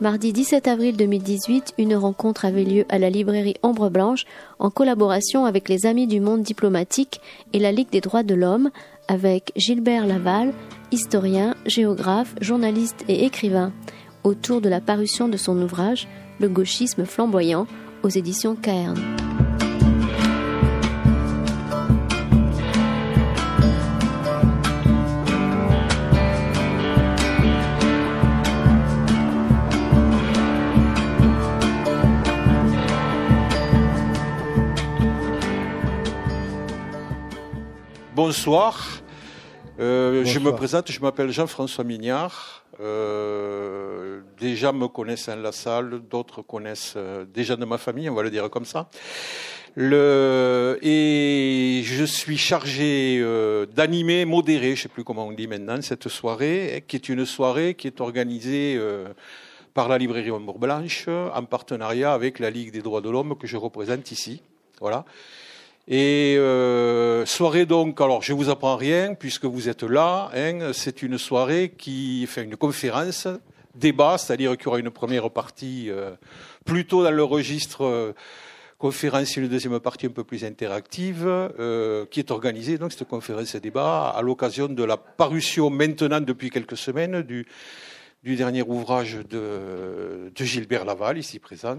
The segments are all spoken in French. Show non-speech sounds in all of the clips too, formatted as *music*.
Mardi 17 avril 2018, une rencontre avait lieu à la librairie Ombre Blanche en collaboration avec les Amis du Monde diplomatique et la Ligue des droits de l'homme avec Gilbert Laval, historien, géographe, journaliste et écrivain, autour de la parution de son ouvrage Le gauchisme flamboyant aux éditions Cairn. Bonsoir. Euh, je me présente, je m'appelle Jean-François Mignard. Euh, des gens me connaissent en la salle, d'autres connaissent euh, déjà de ma famille, on va le dire comme ça. Le, et je suis chargé euh, d'animer, modérer, je sais plus comment on dit maintenant, cette soirée, qui est une soirée qui est organisée par la librairie Ombre Blanche en partenariat avec la Ligue des droits de l'homme que je représente ici. Voilà. Et euh, soirée donc, alors je vous apprends rien puisque vous êtes là. Hein, c'est une soirée qui fait une conférence, débat, c'est-à-dire qu'il y aura une première partie euh, plutôt dans le registre euh, conférence et une deuxième partie un peu plus interactive, euh, qui est organisée donc cette conférence et débat à l'occasion de la parution maintenant depuis quelques semaines du, du dernier ouvrage de, de Gilbert Laval ici présent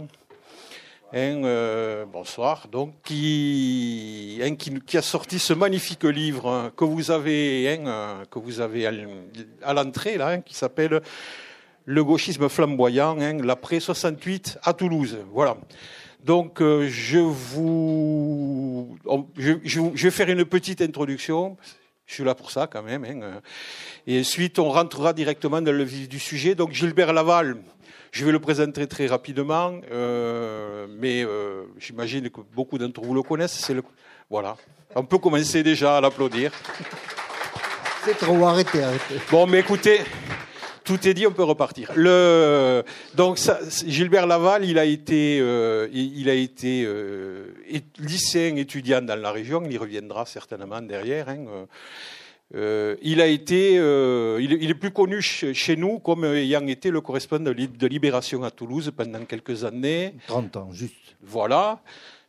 un, euh, bonsoir, donc, qui, un, qui, a sorti ce magnifique livre hein, que vous avez, euh, que vous avez à, l'entrée, là, hein, qui s'appelle Le gauchisme flamboyant, hein, l'après 68 à Toulouse. Voilà. Donc, euh, je, vous, je, vais faire une petite introduction. Je suis là pour ça, quand même. Et ensuite, on rentrera directement dans le vif du sujet. Donc, Gilbert Laval, je vais le présenter très rapidement, euh, mais euh, j'imagine que beaucoup d'entre vous le connaissent. C'est le voilà. On peut commencer déjà à l'applaudir. C'est trop arrêté, arrêtez. Bon, mais écoutez, tout est dit, on peut repartir. Le, donc, ça, Gilbert Laval, il a été, euh, il, a été euh, lycéen étudiant dans la région. Il y reviendra certainement derrière. Hein, euh, il a été, euh, il, il, est plus connu ch chez nous comme ayant été le correspondant de Libération à Toulouse pendant quelques années. 30 ans, juste. Voilà.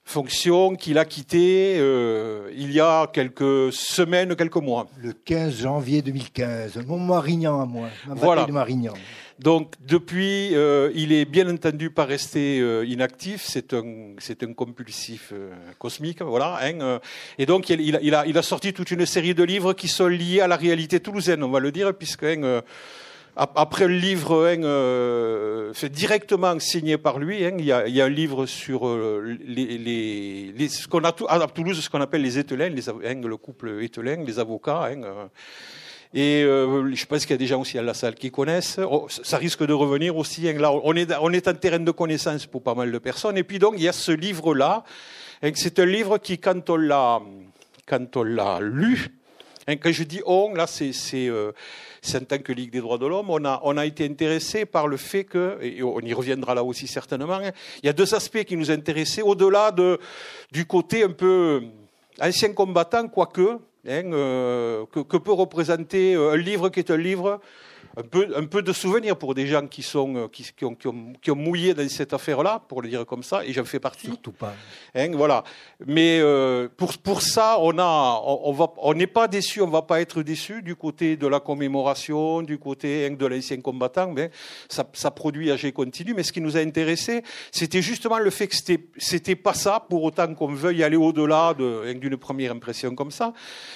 Fonction qu'il a quittée euh, il y a quelques semaines, quelques mois. Le 15 janvier 2015. Mon Marignan à moi. Ma voilà. de Marignan. Donc depuis, euh, il est bien entendu pas resté euh, inactif. C'est un, c'est un compulsif euh, cosmique, voilà. Hein, euh. et donc il, a, il, a, il, a, sorti toute une série de livres qui sont liés à la réalité toulousaine, on va le dire, puisque hein, euh, après le livre hein, fait directement signé par lui, hein, il, y a, il, y a, un livre sur les, les, les, ce qu'on a à Toulouse, ce qu'on appelle les ételins, les, hein, le couple ételin, les avocats. Et euh, je pense qu'il y a des gens aussi à la salle qui connaissent. Oh, ça risque de revenir aussi. Hein, là, on est, on est en terrain de connaissance pour pas mal de personnes. Et puis donc, il y a ce livre-là. C'est un livre qui, quand on l'a, quand on l'a lu, hein, quand je dis on, là, c'est, c'est, euh, en tant que Ligue des droits de l'homme, on a, on a été intéressé par le fait que, et on y reviendra là aussi certainement, hein, il y a deux aspects qui nous intéressaient, au-delà de, du côté un peu ancien combattant, quoique, hein, euh, que, peut représenter euh, un livre qui est un livre un peu, un peu de souvenirs pour des gens qui, sont, euh, qui, qui, ont, qui, ont, qui ont mouillé dans cette affaire-là, pour le dire comme ça, et j'en fais partie. Surtout pas. Hein, voilà. Mais euh, pour, pour ça, on a, on, va, on n'est pas déçu, on va pas être déçu du côté de la commémoration, du côté hein, de l'ancien combattant. Mais ça, ça produit âgé continu. Mais ce qui nous a intéressé, c'était justement le fait que c'était, c'était pas ça, pour autant qu'on veuille aller au-delà de, hein, d'une première impression comme ça.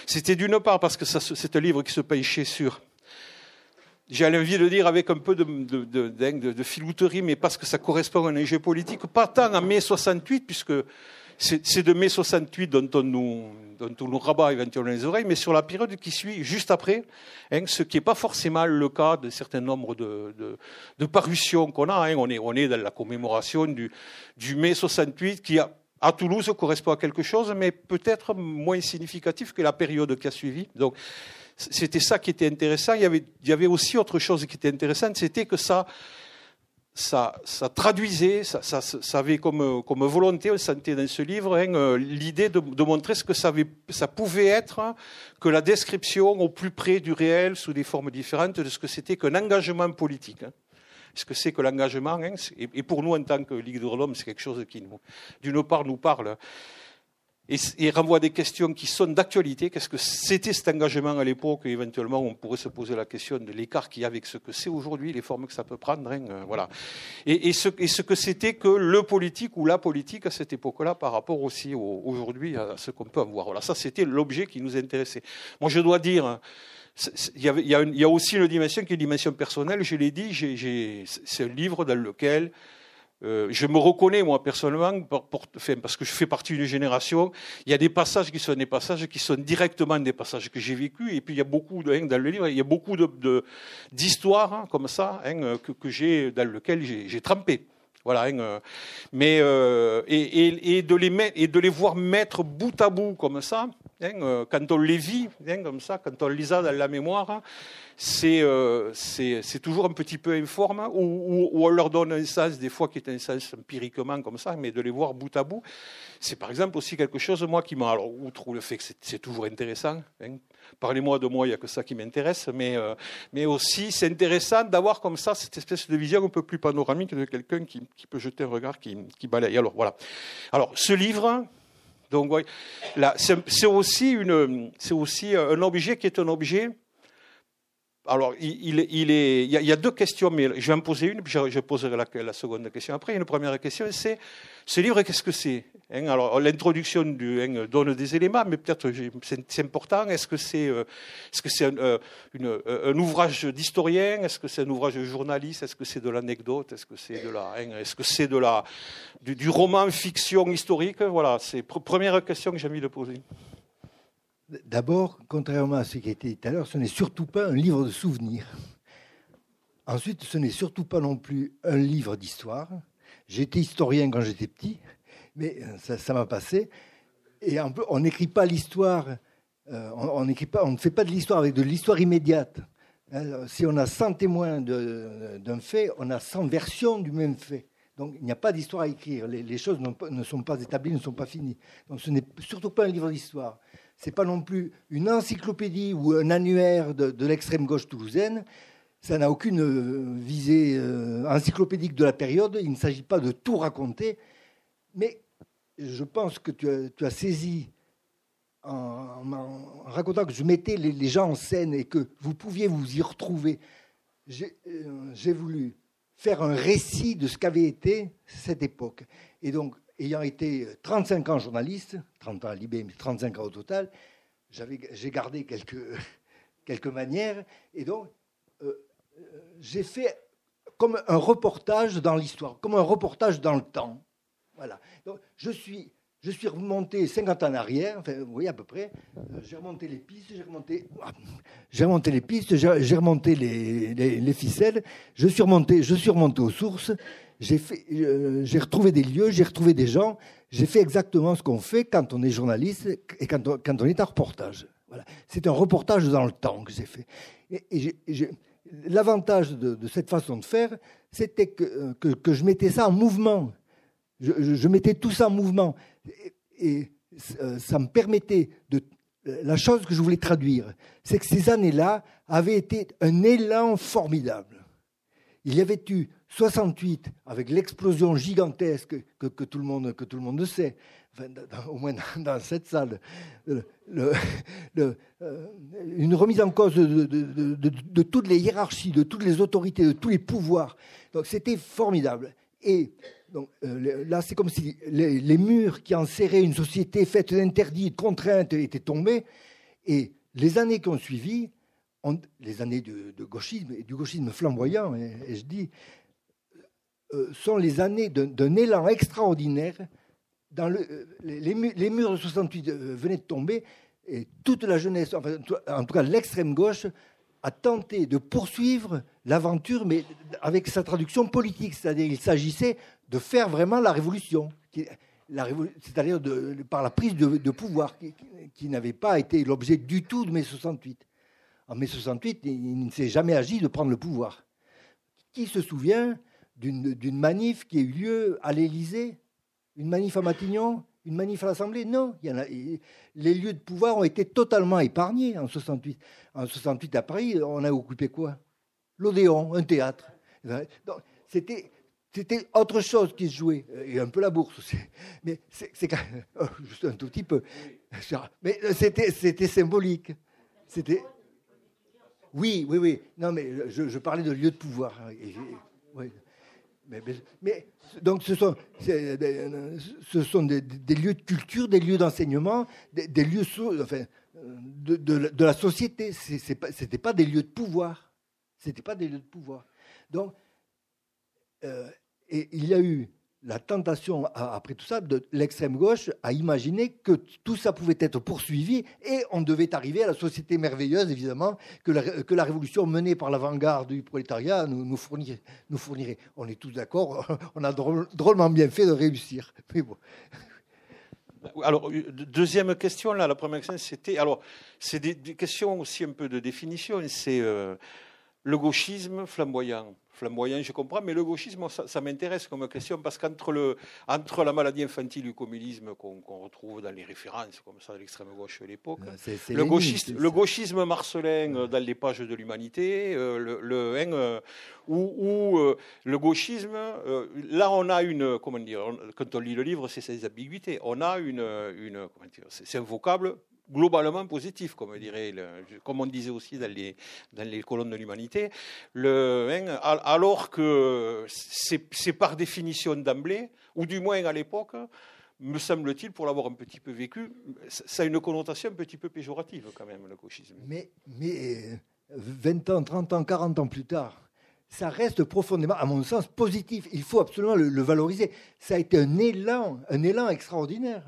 C'était d'une part parce que ça, c'est un livre qui se penchait sur j'ai envie de dire avec un peu de, filouterie, mais parce que ça correspond à un enjeu politique, pas tant à mai 68, puisque c'est de mai 68 dont on, nous, dont on nous rabat éventuellement les oreilles, mais sur la période qui suit, juste après, hein, ce qui n'est pas forcément le cas de certain nombre de, parutions qu'on a. Hein. On, est, dans la commémoration du, mai 68 qui à Toulouse correspond à quelque chose, mais peut-être moins significatif que la période qui a suivi. Donc, c'était ça qui était intéressant. Il y, avait, aussi autre chose qui était intéressante, c'était que ça, ça, traduisait, ça, ça, avait comme, volonté, on sentait dans ce livre, hein, l'idée de, montrer ce que ça pouvait être que la description au plus près du réel, sous des formes différentes, de ce que c'était qu'un engagement politique. Hein. Ce que c'est que l'engagement, hein, et, pour nous en tant que Ligue de l'Homme, c'est quelque chose qui, d'une part, nous parle et, renvoie des questions qui sont d'actualité. Qu'est-ce que c'était cet engagement à l'époque Et éventuellement, on pourrait se poser la question de l'écart qu'il y a avec ce que c'est aujourd'hui, les formes que ça peut prendre. Hein, euh, voilà. Et, et, ce, et, ce, que c'était que le politique ou la politique à cette époque-là par rapport aussi aujourd'hui à ce qu'on peut en voir. Voilà, ça, c'était l'objet qui nous intéressait. Moi, je dois dire. Il y, a, il, y a y, a, aussi une dimension qui est une dimension personnelle. Je l'ai dit, c'est un livre dans lequel euh, je me reconnais, moi, personnellement, parce que je fais partie d'une génération, il y a des passages qui sont des passages qui sont directement des passages que j'ai vécus, et puis il y a beaucoup, de, hein, dans le livre, il y a beaucoup d'histoires hein, comme ça, hein, que, dans lesquelles j'ai trempé. Voilà, euh, mais euh, et de les voir mettre bout à bout comme ça, hein, euh, quand on les vit, hein, comme ça, quand on les a dans la mémoire, c'est euh, toujours un petit peu informe, ou, on leur donne un sens des fois qui est un sens empiriquement comme ça, mais de les voir bout à bout, c'est par exemple aussi quelque chose moi qui m'a, alors outre le fait que c'est toujours intéressant. Hein, Parlez-moi de moi, il n'y a que ça qui m'intéresse, mais, euh, mais aussi c'est intéressant d'avoir comme ça cette espèce de vision un peu plus panoramique de quelqu'un qui, qui, peut jeter un regard qui, qui, balaye. Alors voilà. Alors ce livre, donc c'est aussi une, c'est aussi un objet qui est un objet alors, il, y a, deux questions, mais je vais en poser une, puis je, poserai la, seconde question après. Une première question, c'est ce livre, qu'est-ce que c'est hein? Alors, l'introduction hein, donne des éléments, mais peut-être c'est important. Est-ce que c'est euh, euh, euh, un, ouvrage d'historien? Est-ce que c'est un ouvrage de journaliste? Est-ce que c'est de l'anecdote? Est-ce que c'est de la, hein, est-ce que c'est du, roman fiction historique? Voilà, c'est la première question que j'ai envie de poser. D'abord, contrairement à ce qui a été dit tout à l'heure, ce n'est surtout pas un livre de souvenirs. Ensuite, ce n'est surtout pas non plus un livre d'histoire. J'étais historien quand j'étais petit, mais ça m'a passé. Et on n'écrit pas l'histoire, euh, on, ne fait pas de l'histoire avec de l'histoire immédiate. Hein, si on a 100 témoins d'un fait, on a 100 versions du même fait. Donc il n'y a pas d'histoire à écrire. Les choses ne sont pas établies, ne sont pas finies. Donc ce n'est surtout pas un livre d'histoire c'est pas non plus une encyclopédie ou un annuaire de, l'extrême gauche toulousaine. Ça n'a aucune euh, visée euh, encyclopédique de la période. Il ne s'agit pas de tout raconter. Mais je pense que tu as, saisi en, racontant que je mettais les, gens en scène et que vous pouviez vous y retrouver. J'ai euh, voulu faire un récit de ce qu'avait été cette époque. Et donc, ayant été 35 ans journaliste, 30 ans à Libé, mais 35 ans au total, j'ai gardé quelques, *laughs* quelques manières. Et donc, euh, euh, j'ai fait comme un reportage dans l'histoire, comme un reportage dans le temps. Voilà. Donc, je suis je suis remonté 50 ans en arrière, enfin, vous voyez à peu près. Euh, j'ai remonté les pistes, j'ai remonté, j'ai remonté les pistes, j'ai remonté les, les, ficelles. Je suis remonté, je suis remonté aux sources. J'ai euh, retrouvé des lieux, j'ai retrouvé des gens. J'ai fait exactement ce qu'on fait quand on est journaliste et quand on, quand on est en reportage. Voilà. C'est un reportage dans le temps que j'ai fait. L'avantage de, cette façon de faire, c'était que, que je mettais ça en mouvement. Je, mettais tout ça en mouvement. Et, euh, ça me permettait de. La chose que je voulais traduire, c'est que ces années-là avaient été un élan formidable. Il y avait eu 68, avec l'explosion gigantesque que, tout le monde, que tout le monde sait, au moins dans, cette salle, le, le, euh, une remise en cause de, toutes les hiérarchies, de toutes les autorités, de tous les pouvoirs. Donc c'était formidable. Et donc, euh, là, c'est comme si les, murs qui enserraient une société faite d'interdits, de contraintes étaient tombés. Et les années qui ont suivi, les années de, gauchisme et du gauchisme flamboyant, et, je dis, euh, sont les années d'un élan extraordinaire. Dans euh, les, murs de 68 venaient de tomber et toute la jeunesse, en tout cas l'extrême gauche, a tenté de poursuivre l'aventure, mais avec sa traduction politique. C'est-à-dire qu'il s'agissait de faire vraiment la révolution, c'est-à-dire par la prise de, pouvoir, qui, n'avait pas été l'objet du tout de mai 68. En mai 68, il ne s'est jamais agi de prendre le pouvoir. Qui se souvient d'une manif qui a eu lieu à l'Élysée, une manif à Matignon, une manif à l'Assemblée Non, les lieux de pouvoir ont été totalement épargnés en 68. En 68 à Paris, on a occupé quoi? L'Odéon, un théâtre. C'était c'était autre chose qui se jouait, et un peu la bourse aussi. *laughs* Mais c'est oh, juste un tout petit peu. Mais c'était symbolique. C'était. Oui, oui, oui. Non, mais je, parlais de lieux de pouvoir. Mais, donc ce sont, ce des, lieux de culture, des lieux d'enseignement, des, lieux de, la société. Ce n'était pas, des lieux de pouvoir. C'était pas des lieux de pouvoir. Donc, euh, il y a eu la tentation, après tout ça, de l'extrême gauche à imaginer que tout ça pouvait être poursuivi et on devait arriver à la société merveilleuse, évidemment, que la, révolution menée par l'avant-garde du prolétariat nous, fournirait, On est tous d'accord, *laughs* on a drôlement bien fait de réussir. *laughs* Alors, deuxième question, là, la première question, c'était. Alors, c'est des, questions aussi un peu de définition. C'est euh, le gauchisme flamboyant. Flamboyant, je comprends, mais le gauchisme, ça, m'intéresse comme question parce qu'entre le, entre la maladie infantile et le communisme qu'on retrouve dans les références comme ça de l'extrême gauche de l'époque, le, le gauchisme marcelin euh, dans les pages de l'humanité, euh, le, le euh, ou, le gauchisme, là on a une, comment dire, quand on lit le livre, c'est ces ambiguïtés, on a une, une c'est un vocable globalement positif, comme, on disait aussi dans les, colonnes de l'humanité, hein, alors que c'est par définition d'emblée, ou du moins à l'époque, me semble-t-il, pour l'avoir un petit peu vécu, ça a une connotation un petit peu péjorative quand même, le gauchisme. Mais, mais 20 ans, 30 ans, 40 ans plus tard, ça reste profondément, à mon sens, positif. Il faut absolument le, le valoriser. Ça a été un élan, un élan extraordinaire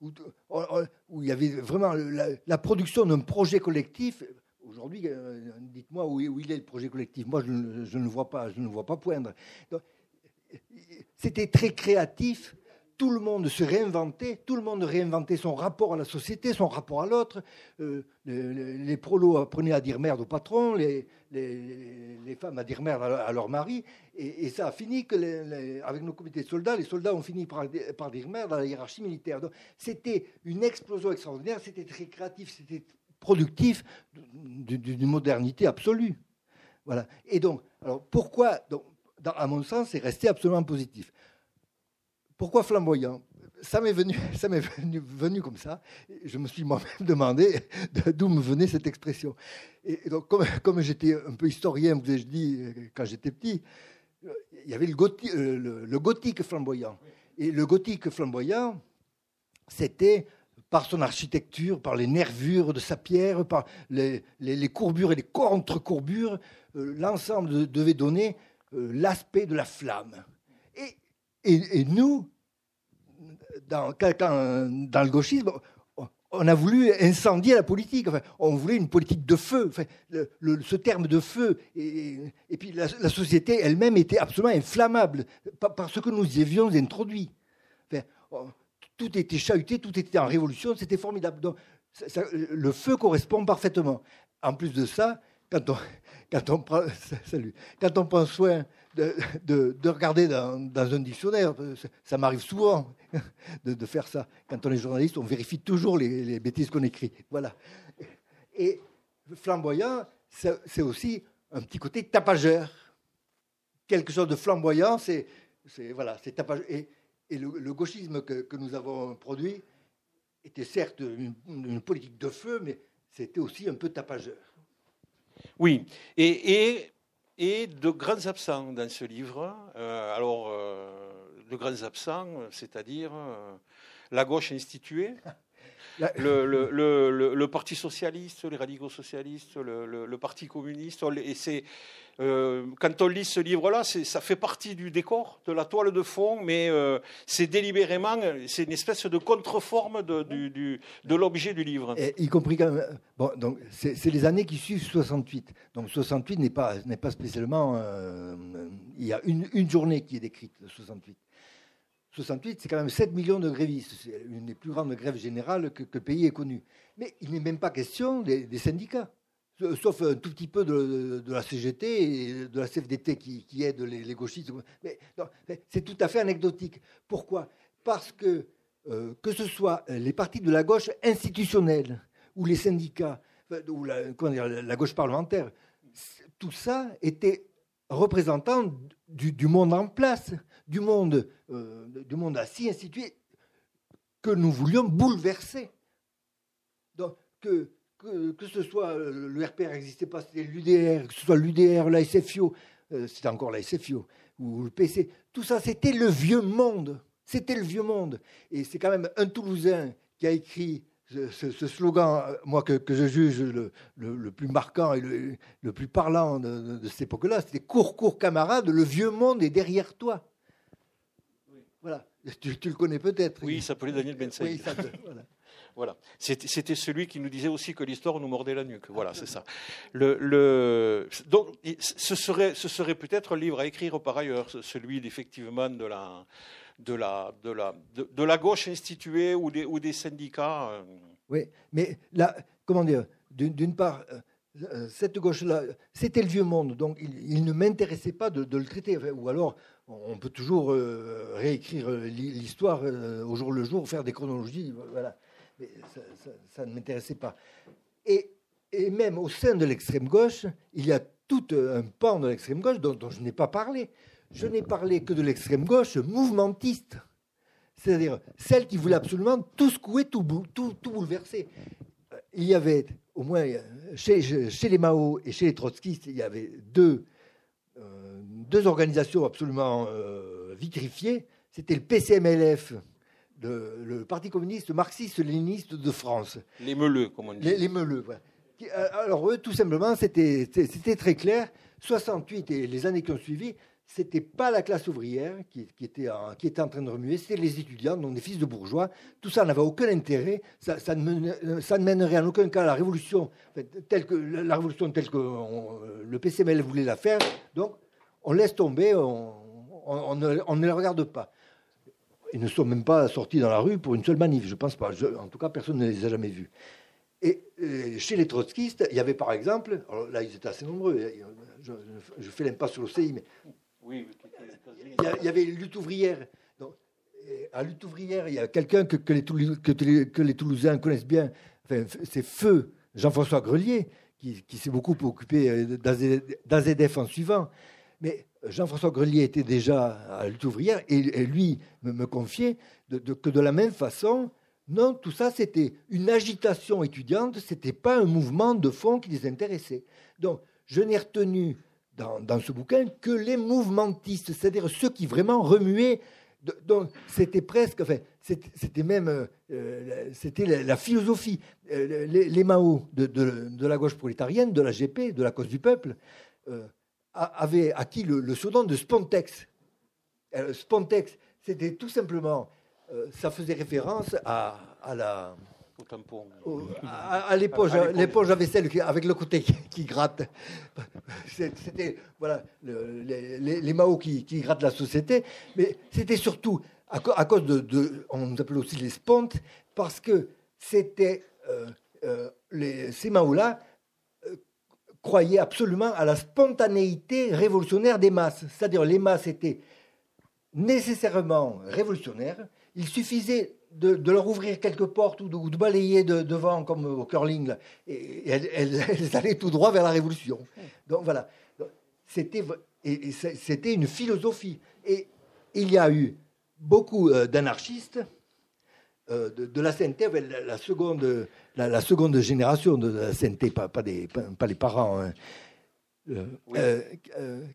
où, il y avait vraiment la, production d'un projet collectif. Aujourd'hui, euh, dites-moi où, il est le projet collectif. Moi, je, ne le vois pas, je ne vois pas poindre. C'était très créatif tout le monde se réinventait, tout le monde réinventait son rapport à la société, son rapport à l'autre. Euh, les, prolos apprenaient à dire merde au patron, les femmes à dire merde à, leur mari. Et, ça a fini que avec nos comités de soldats, les soldats ont fini par, dire merde à la hiérarchie militaire. C'était une explosion extraordinaire, c'était très créatif, c'était productif d'une modernité absolue. Voilà. Et donc, alors pourquoi, donc, à mon sens, c'est resté absolument positif. Pourquoi flamboyant? Ça m'est venu, *laughs* ça m'est venu, comme ça. Je me suis moi-même *laughs* demandé d'où me venait cette expression. Et donc, comme, j'étais un peu historien, vous ai-je dit, quand j'étais petit, il y avait le, euh, le, gothique flamboyant. Et le gothique flamboyant, c'était par son architecture, par les nervures de sa pierre, par les, courbures et les contre-courbures, euh, l'ensemble devait donner euh, l'aspect de la flamme. Et nous, dans, le gauchisme, on a voulu incendier la politique. on voulait une politique de feu. ce terme de feu. Et, puis la, société elle-même était absolument inflammable parce que nous y avions introduit. tout était chahuté, tout était en révolution, c'était formidable. Donc, le feu correspond parfaitement. En plus de ça, quand on, *laughs* quand on, *laughs* quand on prend soin de, regarder dans, un dictionnaire. Ça m'arrive souvent de, faire ça. Quand on est journaliste, on vérifie toujours les, bêtises qu'on écrit. Voilà. Et flamboyant, c'est aussi un petit côté tapageur. Quelque chose de flamboyant, c'est voilà, tapageur. Et, le, gauchisme que, nous avons produit était certes une, politique de feu, mais c'était aussi un peu tapageur. Oui, et, et et de grands absents dans ce livre. Euh, alors, euh, de grands absents, c'est-à-dire euh, la gauche instituée, *laughs* le, le, le, le, Parti socialiste, les radicaux socialistes, le, Parti communiste. Et c'est euh, quand on lit ce livre-là, ça fait partie du décor, de la toile de fond, mais euh, c'est délibérément, c'est une espèce de contreforme de, de l'objet du livre. Y compris même, bon, donc c'est les années qui suivent 68. Donc 68 n'est pas pas spécialement, euh, il y a une, une journée qui est décrite 68. 68, c'est quand même 7 millions de grévistes. C'est une des plus grandes grèves générales que, le pays ait connues. Mais il n'est même pas question des, syndicats. Sauf un tout petit peu de, la CGT et de la CFDT qui, qui aide les, gauchistes. Mais c'est tout à fait anecdotique. Pourquoi? Parce que euh, que ce soit les partis de la gauche institutionnelle ou les syndicats ou la, la gauche parlementaire, tout ça était représentant du, monde en place, du monde, euh, du monde assis institué que nous voulions bouleverser. Donc, que, que, ce soit le RPR n'existait pas, c'était l'UDR, que ce soit l'UDR, la SFIO, euh, c'était encore la SFIO, ou le PC, tout ça, c'était le vieux monde. C'était le vieux monde. Et c'est quand même un Toulousain qui a écrit ce, slogan, euh, moi, que, je juge le, plus marquant et le, plus parlant de, cette époque-là, c'était Cours, cours, camarade, le vieux monde est derrière toi. Voilà. Tu, le connais peut-être. Oui, il s'appelait Daniel Ben oui, voilà. C'était celui qui nous disait aussi que l'histoire nous mordait la nuque. Voilà, c'est ça. *laughs* Le, donc, ce serait, ce serait peut-être un livre à écrire par ailleurs, celui effectivement de la de la, de la, de, la gauche instituée ou des, ou des syndicats. Euh. Oui, mais là, comment dire, d'une part, euh, euh, cette gauche-là, c'était le vieux monde, donc il, ne m'intéressait pas de, le traiter. ou alors, on peut toujours réécrire l'histoire au jour le jour, faire des chronologies, voilà. Mais ça, ne m'intéressait pas. Et, même au sein de l'extrême gauche, il y a tout un pan de l'extrême gauche dont, je n'ai pas parlé je n'ai parlé que de l'extrême gauche mouvementiste, c'est-à-dire celle qui voulait absolument tout secouer, tout, bouleverser. Euh, il y avait, au moins chez, les Mao et chez les trotskistes, il y avait deux, euh, organisations absolument euh, vitrifiées. C'était le PCMLF, le Parti communiste marxiste-léniniste de France. Les meuleux, comme on dit. Les, les meuleux, voilà. Alors eux, tout simplement, c'était très clair. 68 et les années qui ont suivi, c'était pas la classe ouvrière qui, était, en, qui était en train de remuer, c'était les étudiants, donc des fils de bourgeois. Tout ça n'avait aucun intérêt, ça, ça, ne mènerait en aucun cas à la révolution, telle que, la révolution telle que le PCML voulait la faire. Donc, on laisse tomber, on, ne, les regarde pas. Ils ne sont même pas sortis dans la rue pour une seule manif, je pense pas. en tout cas, personne ne les a jamais vus. Et, chez les trotskistes, il y avait par exemple, alors là ils étaient assez nombreux, je, je fais l'impasse sur l'OCI, mais oui, il y, avait une lutte ouvrière. à lutte ouvrière, il y a quelqu'un que, les que, les, Toulousains connaissent bien. c'est Feu Jean-François Grelier, qui, s'est beaucoup occupé euh, d'AZF en suivant. Mais Jean-François Grelier était déjà à lutte ouvrière et, lui me, confiait que de la même façon, non, tout ça c'était une agitation étudiante, c'était pas un mouvement de fond qui les intéressait. Donc, je n'ai retenu dans, ce bouquin que les mouvementistes, c'est-à-dire ceux qui vraiment remuaient. Donc c'était presque, enfin, c'était même, euh, c'était la, philosophie. Euh, les, Mao de, la gauche prolétarienne, de la GP, de la cause du peuple, euh, avaient acquis le, le pseudo de Spontex. Spontex, c'était tout simplement, ça faisait référence à, à la au tampon. à, l'éponge à vaisselle avec le côté qui, gratte. *laughs* C'était voilà, les, les, Mao qui, qui, grattent la société, mais c'était surtout à, cause de, On nous appelait aussi les spontes, parce que c'était. Euh, euh, les, ces Mao-là euh, croyaient absolument à la spontanéité révolutionnaire des masses. C'est-à-dire les masses étaient nécessairement révolutionnaires. Il suffisait de, leur ouvrir quelques portes ou de, balayer devant comme au curling, et, *laughs* elles, allaient tout droit vers la révolution. Donc voilà, c'était c'était une philosophie. Et il y a eu beaucoup euh, d'anarchistes euh, de, la CNT, la, seconde, la, seconde génération de la CNT, pas, pas, des, pas, les parents, hein, euh,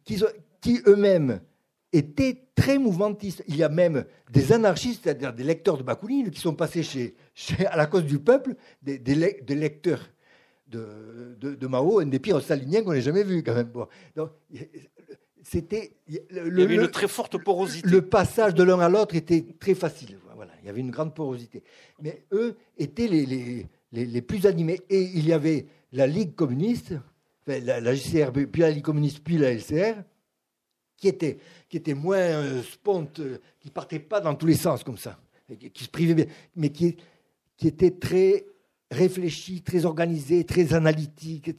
qui, qui eux-mêmes étaient très mouvementistes. Il y a même des anarchistes, c'est-à-dire des lecteurs de Bakounine, qui sont passés chez, à la cause du peuple, des, des, lecteurs de, de, Mao, un des pires staliniens qu'on ait jamais vu quand même. Donc, c'était le, il y avait une très forte porosité. Le passage de l'un à l'autre était très facile. Il y avait une grande porosité. Mais eux étaient les, les, les, plus animés. Et il y avait la Ligue communiste, la, la puis la Ligue communiste, puis la LCR, qui était, qui était moins euh, sponte, euh, qui partait pas dans tous les sens comme ça, qui, se privait bien, mais qui, qui était très réfléchi, très organisé, très analytique.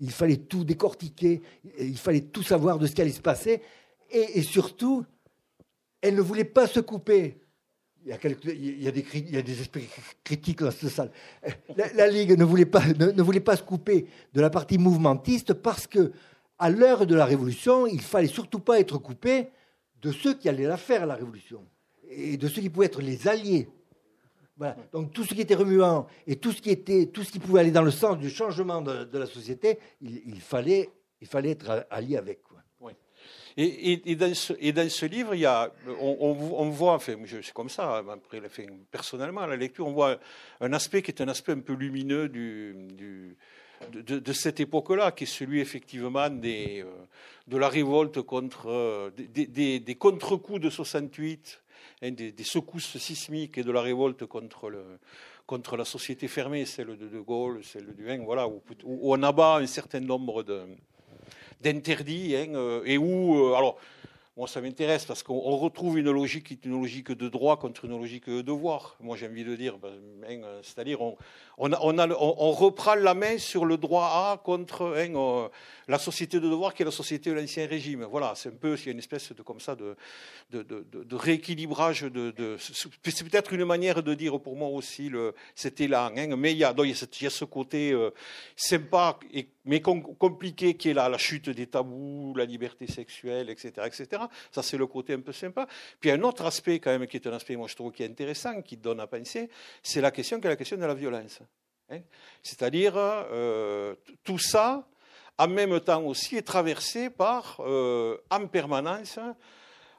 Il fallait tout décortiquer, il fallait tout savoir de ce qui allait se passer. Et, surtout, elle ne voulait pas se couper. Il y, a des, esprits critiques dans cette salle. La, Ligue ne voulait, pas, se couper de la partie mouvementiste parce que, à l'heure de la Révolution, il fallait surtout pas être coupé de ceux qui allaient la faire, la Révolution, et de ceux qui pouvaient être les alliés donc tout ce qui était remuant et tout ce qui, était, tout ce qui pouvait aller dans le sens du changement de, la société, il, fallait, il fallait être allié avec. Et, dans ce, livre, on, voit, c'est comme ça, après, personnellement, à la lecture, on voit un aspect qui est un aspect un peu lumineux de, de, cette époque-là, qui est celui effectivement euh, de la révolte contre euh, des, contre-coups de 68 Hein, des, secousses sismiques et de la révolte contre, la société fermée, celle de De Gaulle, celle du Vin, voilà, où, on abat un certain nombre d'interdits hein, euh, et où, euh, alors, moi, ça m'intéresse parce qu'on retrouve une logique de droit contre une logique de devoir. Moi, j'ai envie de dire, ben, hein, c'est-à-dire, on, reprend la main sur le droit à contre hein, euh, la société de devoir qui est la société de l'ancien régime. Voilà, c'est un peu, il une espèce de comme ça de, rééquilibrage. C'est peut-être une manière de dire pour moi aussi le, cet élan. Hein, mais il y, a, il, y a ce côté euh, sympa mais compliqué qui est là, la chute des tabous, la liberté sexuelle, etc., etc. Ça, c'est le côté un peu sympa. Puis un autre aspect quand même qui est un aspect, moi je trouve qui est intéressant, qui donne à penser, c'est la question qui est la question de la violence. Hein. C'est-à-dire, euh, tout ça, en même temps aussi, est traversé par, euh, en permanence,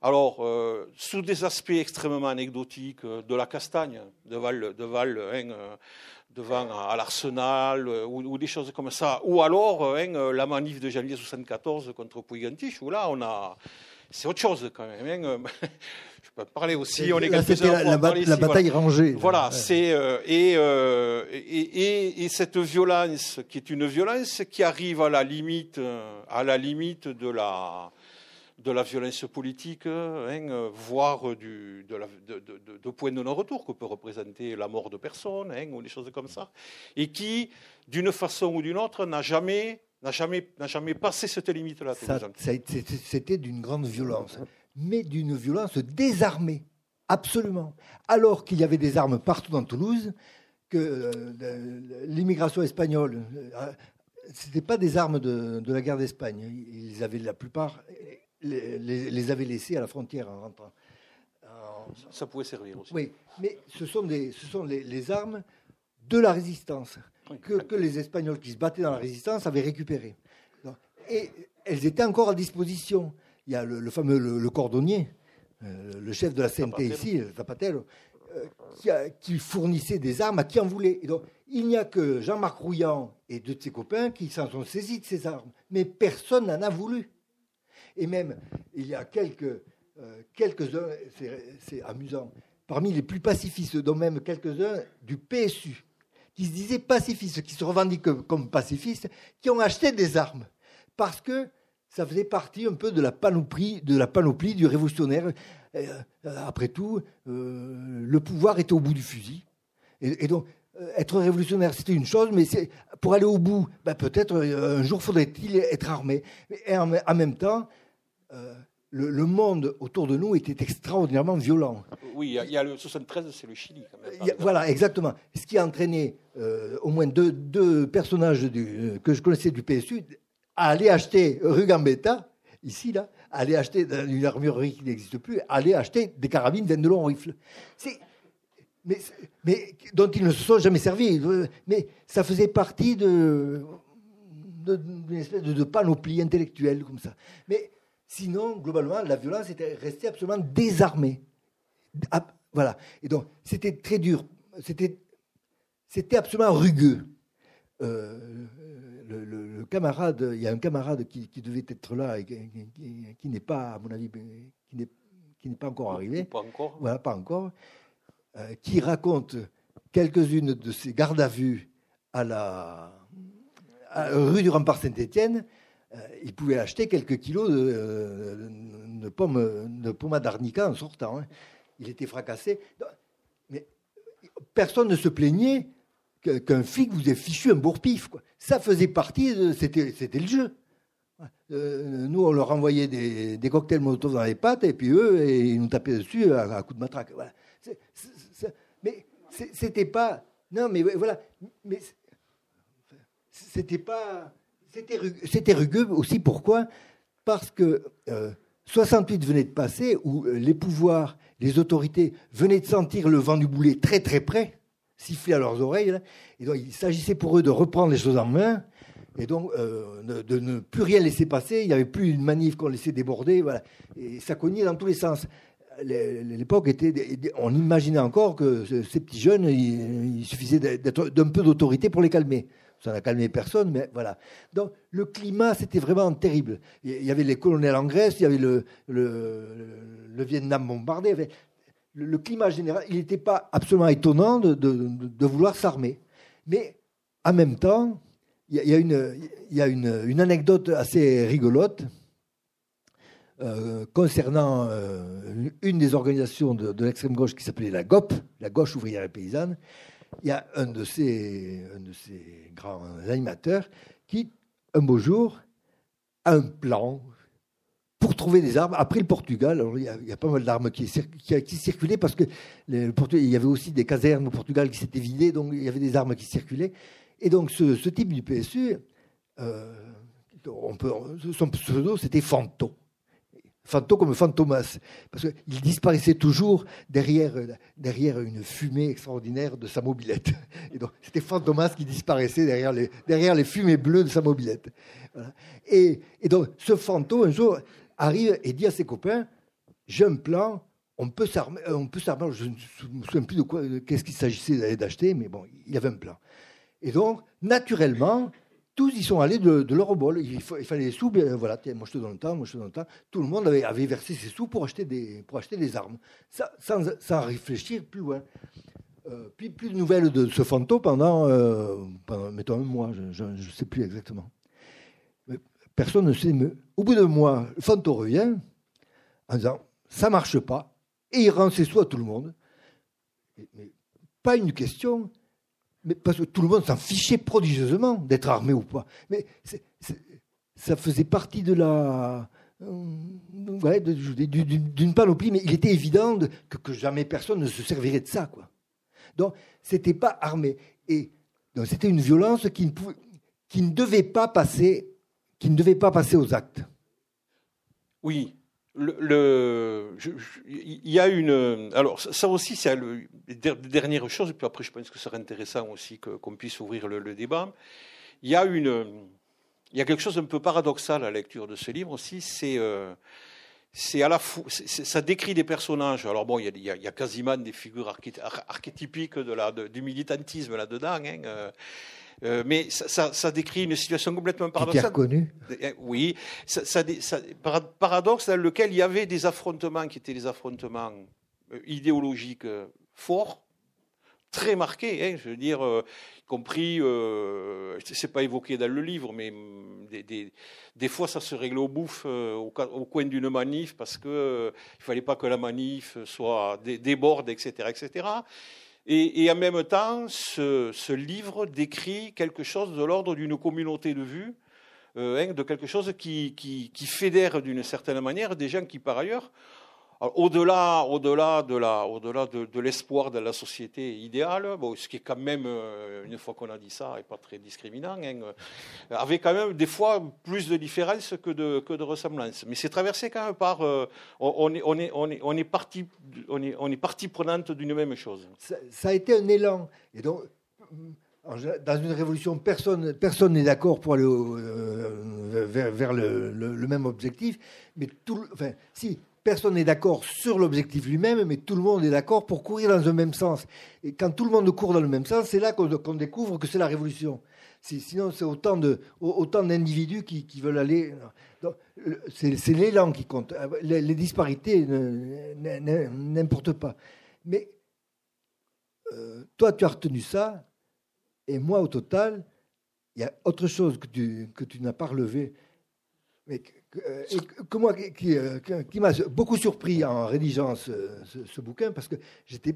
alors, euh, sous des aspects extrêmement anecdotiques, de la castagne, de Val, de Val hein, devant à l'arsenal, ou, des choses comme ça, ou alors hein, la manif de janvier 74 contre Puigantich, où là, on a. C'est autre chose quand même *laughs* je peux parler aussi. On est là, la, la, la, bataille rangée. Voilà, c'est euh, euh, et, et, cette violence qui est une violence qui arrive à la limite, euh, à la limite de la de la violence politique, hein, voire du, de, la, de, de, de, point de non-retour que peut représenter la mort de personnes hein, ou des choses comme ça, et qui, d'une façon ou d'une autre, n'a jamais n'a jamais, n'a jamais passé cette limite-là. C'était d'une grande violence mais d'une violence désarmée, absolument. Alors qu'il y avait des armes partout dans Toulouse, que euh, l'immigration espagnole, euh, ce n'était pas des armes de, la guerre d'Espagne. Ils avaient la plupart les, les, avaient laissées à la frontière en rentrant. Ça pouvait servir aussi. Oui, mais ce sont, des, ce sont les, armes de la résistance que, que, les Espagnols qui se battaient dans la résistance avaient récupérées. Et elles étaient encore à disposition il y a le, fameux le, cordonnier, euh, le chef de la CNT ici, Zapatel, euh, qui, fournissait des armes à qui en voulait. Et donc, il n'y a que Jean-Marc Rouillant et deux de ses copains qui s'en sont saisis de ces armes. Mais personne n'en a voulu. Et même, il y a quelques, euh, quelques-uns, c'est amusant, parmi les plus pacifistes, dont même quelques-uns du PSU, qui se disaient pacifistes, qui se revendiquent comme pacifistes, qui ont acheté des armes. Parce que ça faisait partie un peu de la panoplie, du révolutionnaire. Euh, après tout, euh, le pouvoir était au bout du fusil. Et, donc, euh, être révolutionnaire, c'était une chose, mais pour aller au bout, ben, peut-être un jour faudrait-il être armé. Et en, même temps, le, monde autour de nous était extraordinairement violent. Oui, il y, a, le 73, c'est le Chili. Quand même, voilà, exactement. Ce qui a entraîné au moins deux, deux personnages du, que je connaissais du PSU aller acheter rue Gambetta, ici, là, aller acheter une armurerie qui n'existe plus, aller acheter des carabines de long rifle. Mais, mais, dont ils ne se sont jamais servis. Mais ça faisait partie de, d'une espèce de, panoplie intellectuelle comme ça. Mais sinon, globalement, la violence était restée absolument désarmée. Voilà. Et donc, c'était très dur. C'était, c'était absolument rugueux. Euh, le, camarade, il y a un camarade qui, devait être là et qui, n'est pas, à mon avis, qui n'est, qui n'est pas encore arrivé. Pas encore. Voilà, pas encore. Euh, qui raconte quelques-unes de ses gardes à vue à la rue du Rempart Saint-Étienne. Euh, il pouvait acheter quelques kilos de, de pommes, de pommes d'arnica en sortant. Hein. Il était fracassé. Mais personne ne se plaignait qu'un flic vous ait fichu un bourre-pif. Ça faisait partie, c'était, le jeu. Euh, nous, on leur envoyait des, cocktails Molotov dans les pattes, et puis eux, ils nous tapaient dessus à, à coups de matraque. Voilà. mais c'était pas. Non, mais voilà. Mais c'était pas. C'était rugueux aussi. Pourquoi? Parce que 68 euh, venait de passer, où euh, les pouvoirs, les autorités venaient de sentir le vent du boulet très très près, siffler à leurs oreilles. et donc, il s'agissait pour eux de reprendre les choses en main et donc euh, de, ne plus rien laisser passer. Il n'y avait plus une manif qu'on laissait déborder. Voilà. Et ça cognait dans tous les sens. L'époque était. On imaginait encore que ces petits jeunes, il, suffisait d'un peu d'autorité pour les calmer. Ça n'a calmé personne, mais voilà. Donc le climat, c'était vraiment terrible. Il y avait les colonels en Grèce, il y avait le, Vietnam bombardé. le, climat général, il n'était pas absolument étonnant de, vouloir s'armer. Mais en même temps, il y a, une, anecdote assez rigolote euh, concernant euh, une des organisations de l'extrême gauche qui s'appelait la GOP, la Gauche ouvrière et paysanne. Il y a un de ces, grands animateurs qui, un beau jour, a un plan pour trouver des armes. Après le Portugal, il, y a, pas mal d'armes qui, circulaient parce que il y avait aussi des casernes au Portugal qui s'étaient vidées, donc il y avait des armes qui circulaient. Et donc, ce, type du PSU, euh, son pseudo, c'était Fanto. Fanto comme Fantomas, parce qu'il disparaissait toujours derrière, derrière une fumée extraordinaire de sa mobilette. Et donc, c'était Fantomas qui disparaissait derrière les, derrière les fumées bleues de sa mobilette. Et, donc, ce Fanto, un jour, arrive et dit à ses copains J'ai un plan, on peut s'armer, on peut s'armer. Je ne me souviens plus de quoi, qu'est-ce qu'il s'agissait d'acheter, mais bon, il avait un plan. Et donc, naturellement, tous y sont allés de, leur bol. Il, fallait des sous, bien, voilà, moi je te donne le temps, moi je te le temps. Tout le monde avait, versé ses sous pour acheter des, pour acheter des armes, sans, réfléchir plus loin. Euh, puis plus de nouvelles de ce fantôme pendant, euh, mettons, un mois, je ne sais plus exactement. personne ne sait. Mais au bout d'un mois, le fantôme revient en disant ça marche pas, et il rend ses sous à tout le monde. mais pas une question, mais parce que tout le monde s'en fichait prodigieusement d'être armé ou pas. Mais ça faisait partie de la. Euh, d'une panoplie, mais il était évident que, jamais personne ne se servirait de ça. Quoi. Donc, c'était pas armé. Et c'était une violence qui ne, pouvait, qui ne devait pas passer qui ne devait pas passer aux actes. Oui, le, il y a une. Alors, ça aussi, c'est la dernière chose, et puis après, je pense que ce serait intéressant aussi qu'on puisse ouvrir le, débat. Il y a une. Il y a quelque chose d'un peu paradoxal à la lecture de ce livre aussi, c'est. Euh, c'est à la fois, ça décrit des personnages. Alors bon, il y a, il y a quasiment des figures archétypiques de la, du militantisme là-dedans. Hein, euh, euh, mais ça, décrit une situation complètement paradoxale. connu. Eh, oui, ça, paradoxe dans lequel il y avait des affrontements qui étaient des affrontements euh, idéologiques forts, très marqués. Hein, je veux dire, compris, euh, c'est pas évoqué dans le livre, mais mm, des, fois ça se règle au bouffe au, coin d'une manif parce que il fallait pas que la manif soit déborde, etc., etc. Et, en même temps, ce, livre décrit quelque chose de l'ordre d'une communauté de vues, euh, hein, de quelque chose qui, qui fédère d'une certaine manière des gens qui, par ailleurs, au-delà, au-delà de la, au-delà de, l'espoir de la société idéale, bon, ce qui est quand même, euh, une fois qu'on a dit ça, et pas très discriminant, hein, euh, avait quand même des fois plus de différences que de, que ressemblances. Mais c'est traversé quand même par, euh, on, est, partie, prenante d'une même chose. Ça, a été un élan. Et donc, dans une révolution, personne personne n'est d'accord pour aller vers, vers le, le, même objectif, mais tout, enfin, si personne n'est d'accord sur l'objectif lui-même, mais tout le monde est d'accord pour courir dans le même sens. Et quand tout le monde court dans le même sens, c'est là qu'on découvre que c'est la révolution. Sinon, c'est autant, d'individus qui, veulent aller. C'est l'élan qui compte. Les, disparités n'importe pas. Mais euh, toi, tu as retenu ça, et moi, au total, il y a autre chose que tu, que tu n'as pas relevé. Mais euh, qui, euh, qui, m'a beaucoup surpris en rédigeant ce, bouquin, parce que j'étais,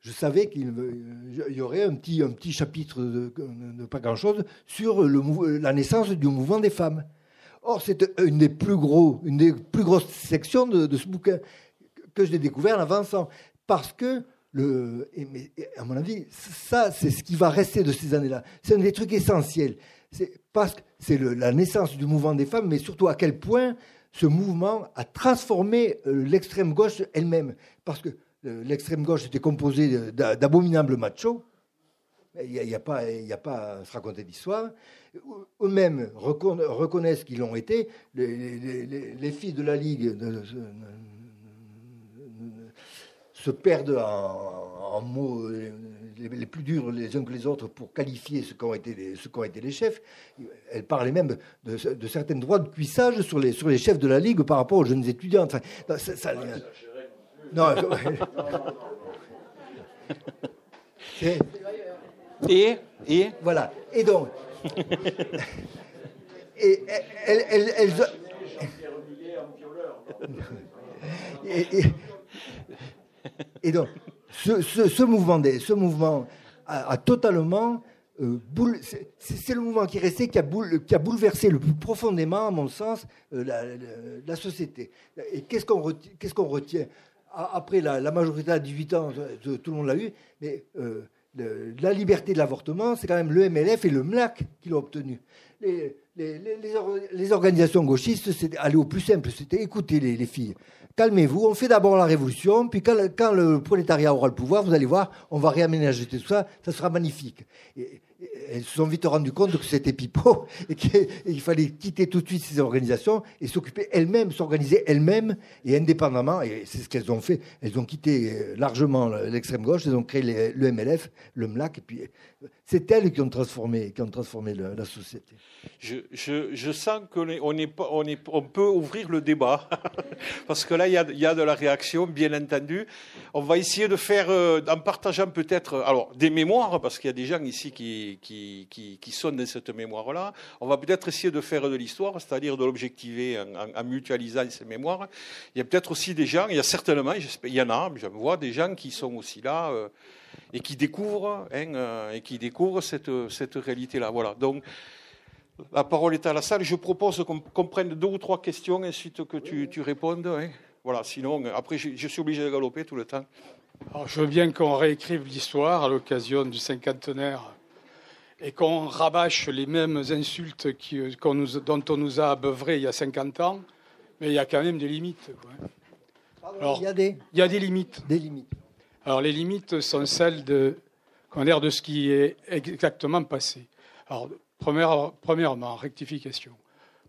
je savais qu'il y aurait un petit, un petit chapitre de, pas grand-chose sur la naissance du mouvement des femmes. Or, c'est une des plus gros, une des plus grosses sections de, ce bouquin que j'ai découvert en avançant, parce que à mon avis, ça, c'est ce qui va rester de ces années-là. C'est un des trucs essentiels. C'est parce que c'est la naissance du mouvement des femmes, mais surtout à quel point ce mouvement a transformé euh, l'extrême gauche elle-même. Parce que euh, l'extrême gauche était composée d'abominables machos. Il n'y a, pas, a pas à se raconter d'histoire. Eux-mêmes reconnaissent qu'ils l'ont été. Les, filles de la Ligue se perdent en, mots les, plus durs les uns que les autres pour qualifier ce qu'ont été, les, été les chefs. Elles parlaient même de, certains droits de cuissage sur les, sur les chefs de la Ligue par rapport aux jeunes étudiants. Enfin, ça, non. *laughs* et, et Voilà. Et donc. *laughs* et elle, elle, elle, et, et, donc, ce, mouvement, ce mouvement a, totalement. Euh, c'est le mouvement qui est resté, qui a, qui a, bouleversé le plus profondément, à mon sens, euh, la, société. Et qu'est-ce qu'on retient, après, la, majorité à 18 ans, tout le monde l'a eu, mais euh, la liberté de l'avortement, c'est quand même le MLF et le MLAC qui l'ont obtenu. Les, organisations gauchistes, c'était aller au plus simple, c'était écouter les, filles. Calmez-vous, on fait d'abord la révolution, puis quand, le prolétariat aura le pouvoir, vous allez voir, on va réaménager tout ça, ça sera magnifique. Elles se sont vite rendues compte que c'était pipeau *laughs* et qu'il fallait quitter tout de suite ces organisations et s'occuper elles-mêmes, s'organiser elles-mêmes et indépendamment. Et c'est ce qu'elles ont fait. Elles ont quitté euh, largement l'extrême gauche, elles ont créé le MLF, le MLAC, et puis c'est elles qui ont transformé, qui ont transformé la société. Je, sens qu'on on peut ouvrir le débat, *laughs* parce que là, il y, a, de la réaction, bien entendu. On va essayer de faire, euh, en partageant peut-être, alors, des mémoires, parce qu'il y a des gens ici qui, qui, sont dans cette mémoire-là. On va peut-être essayer de faire de l'histoire, c'est-à-dire de l'objectiver en, en, mutualisant ces mémoires. Il y a peut-être aussi des gens, il y a certainement, il y en a, je vois des gens qui sont aussi là. Euh, et qui découvrent, hein, euh, et qui découvrent cette, cette réalité-là. Voilà. Donc, la parole est à la salle. Je propose qu'on prenne deux ou trois questions, ensuite que tu, tu répondes. Hein. Voilà, sinon, après, je, suis obligé de galoper tout le temps. Alors, je veux bien qu'on réécrive l'histoire à l'occasion du cinquantenaire et qu'on rabâche les mêmes insultes nous, dont on nous a abeuvré il y a 50 ans, mais il y a quand même des limites. Alors, il, y a des... il y a des limites. Des limites. Alors, les limites sont celles de, de ce qui est exactement passé. Alors, premièrement, rectification.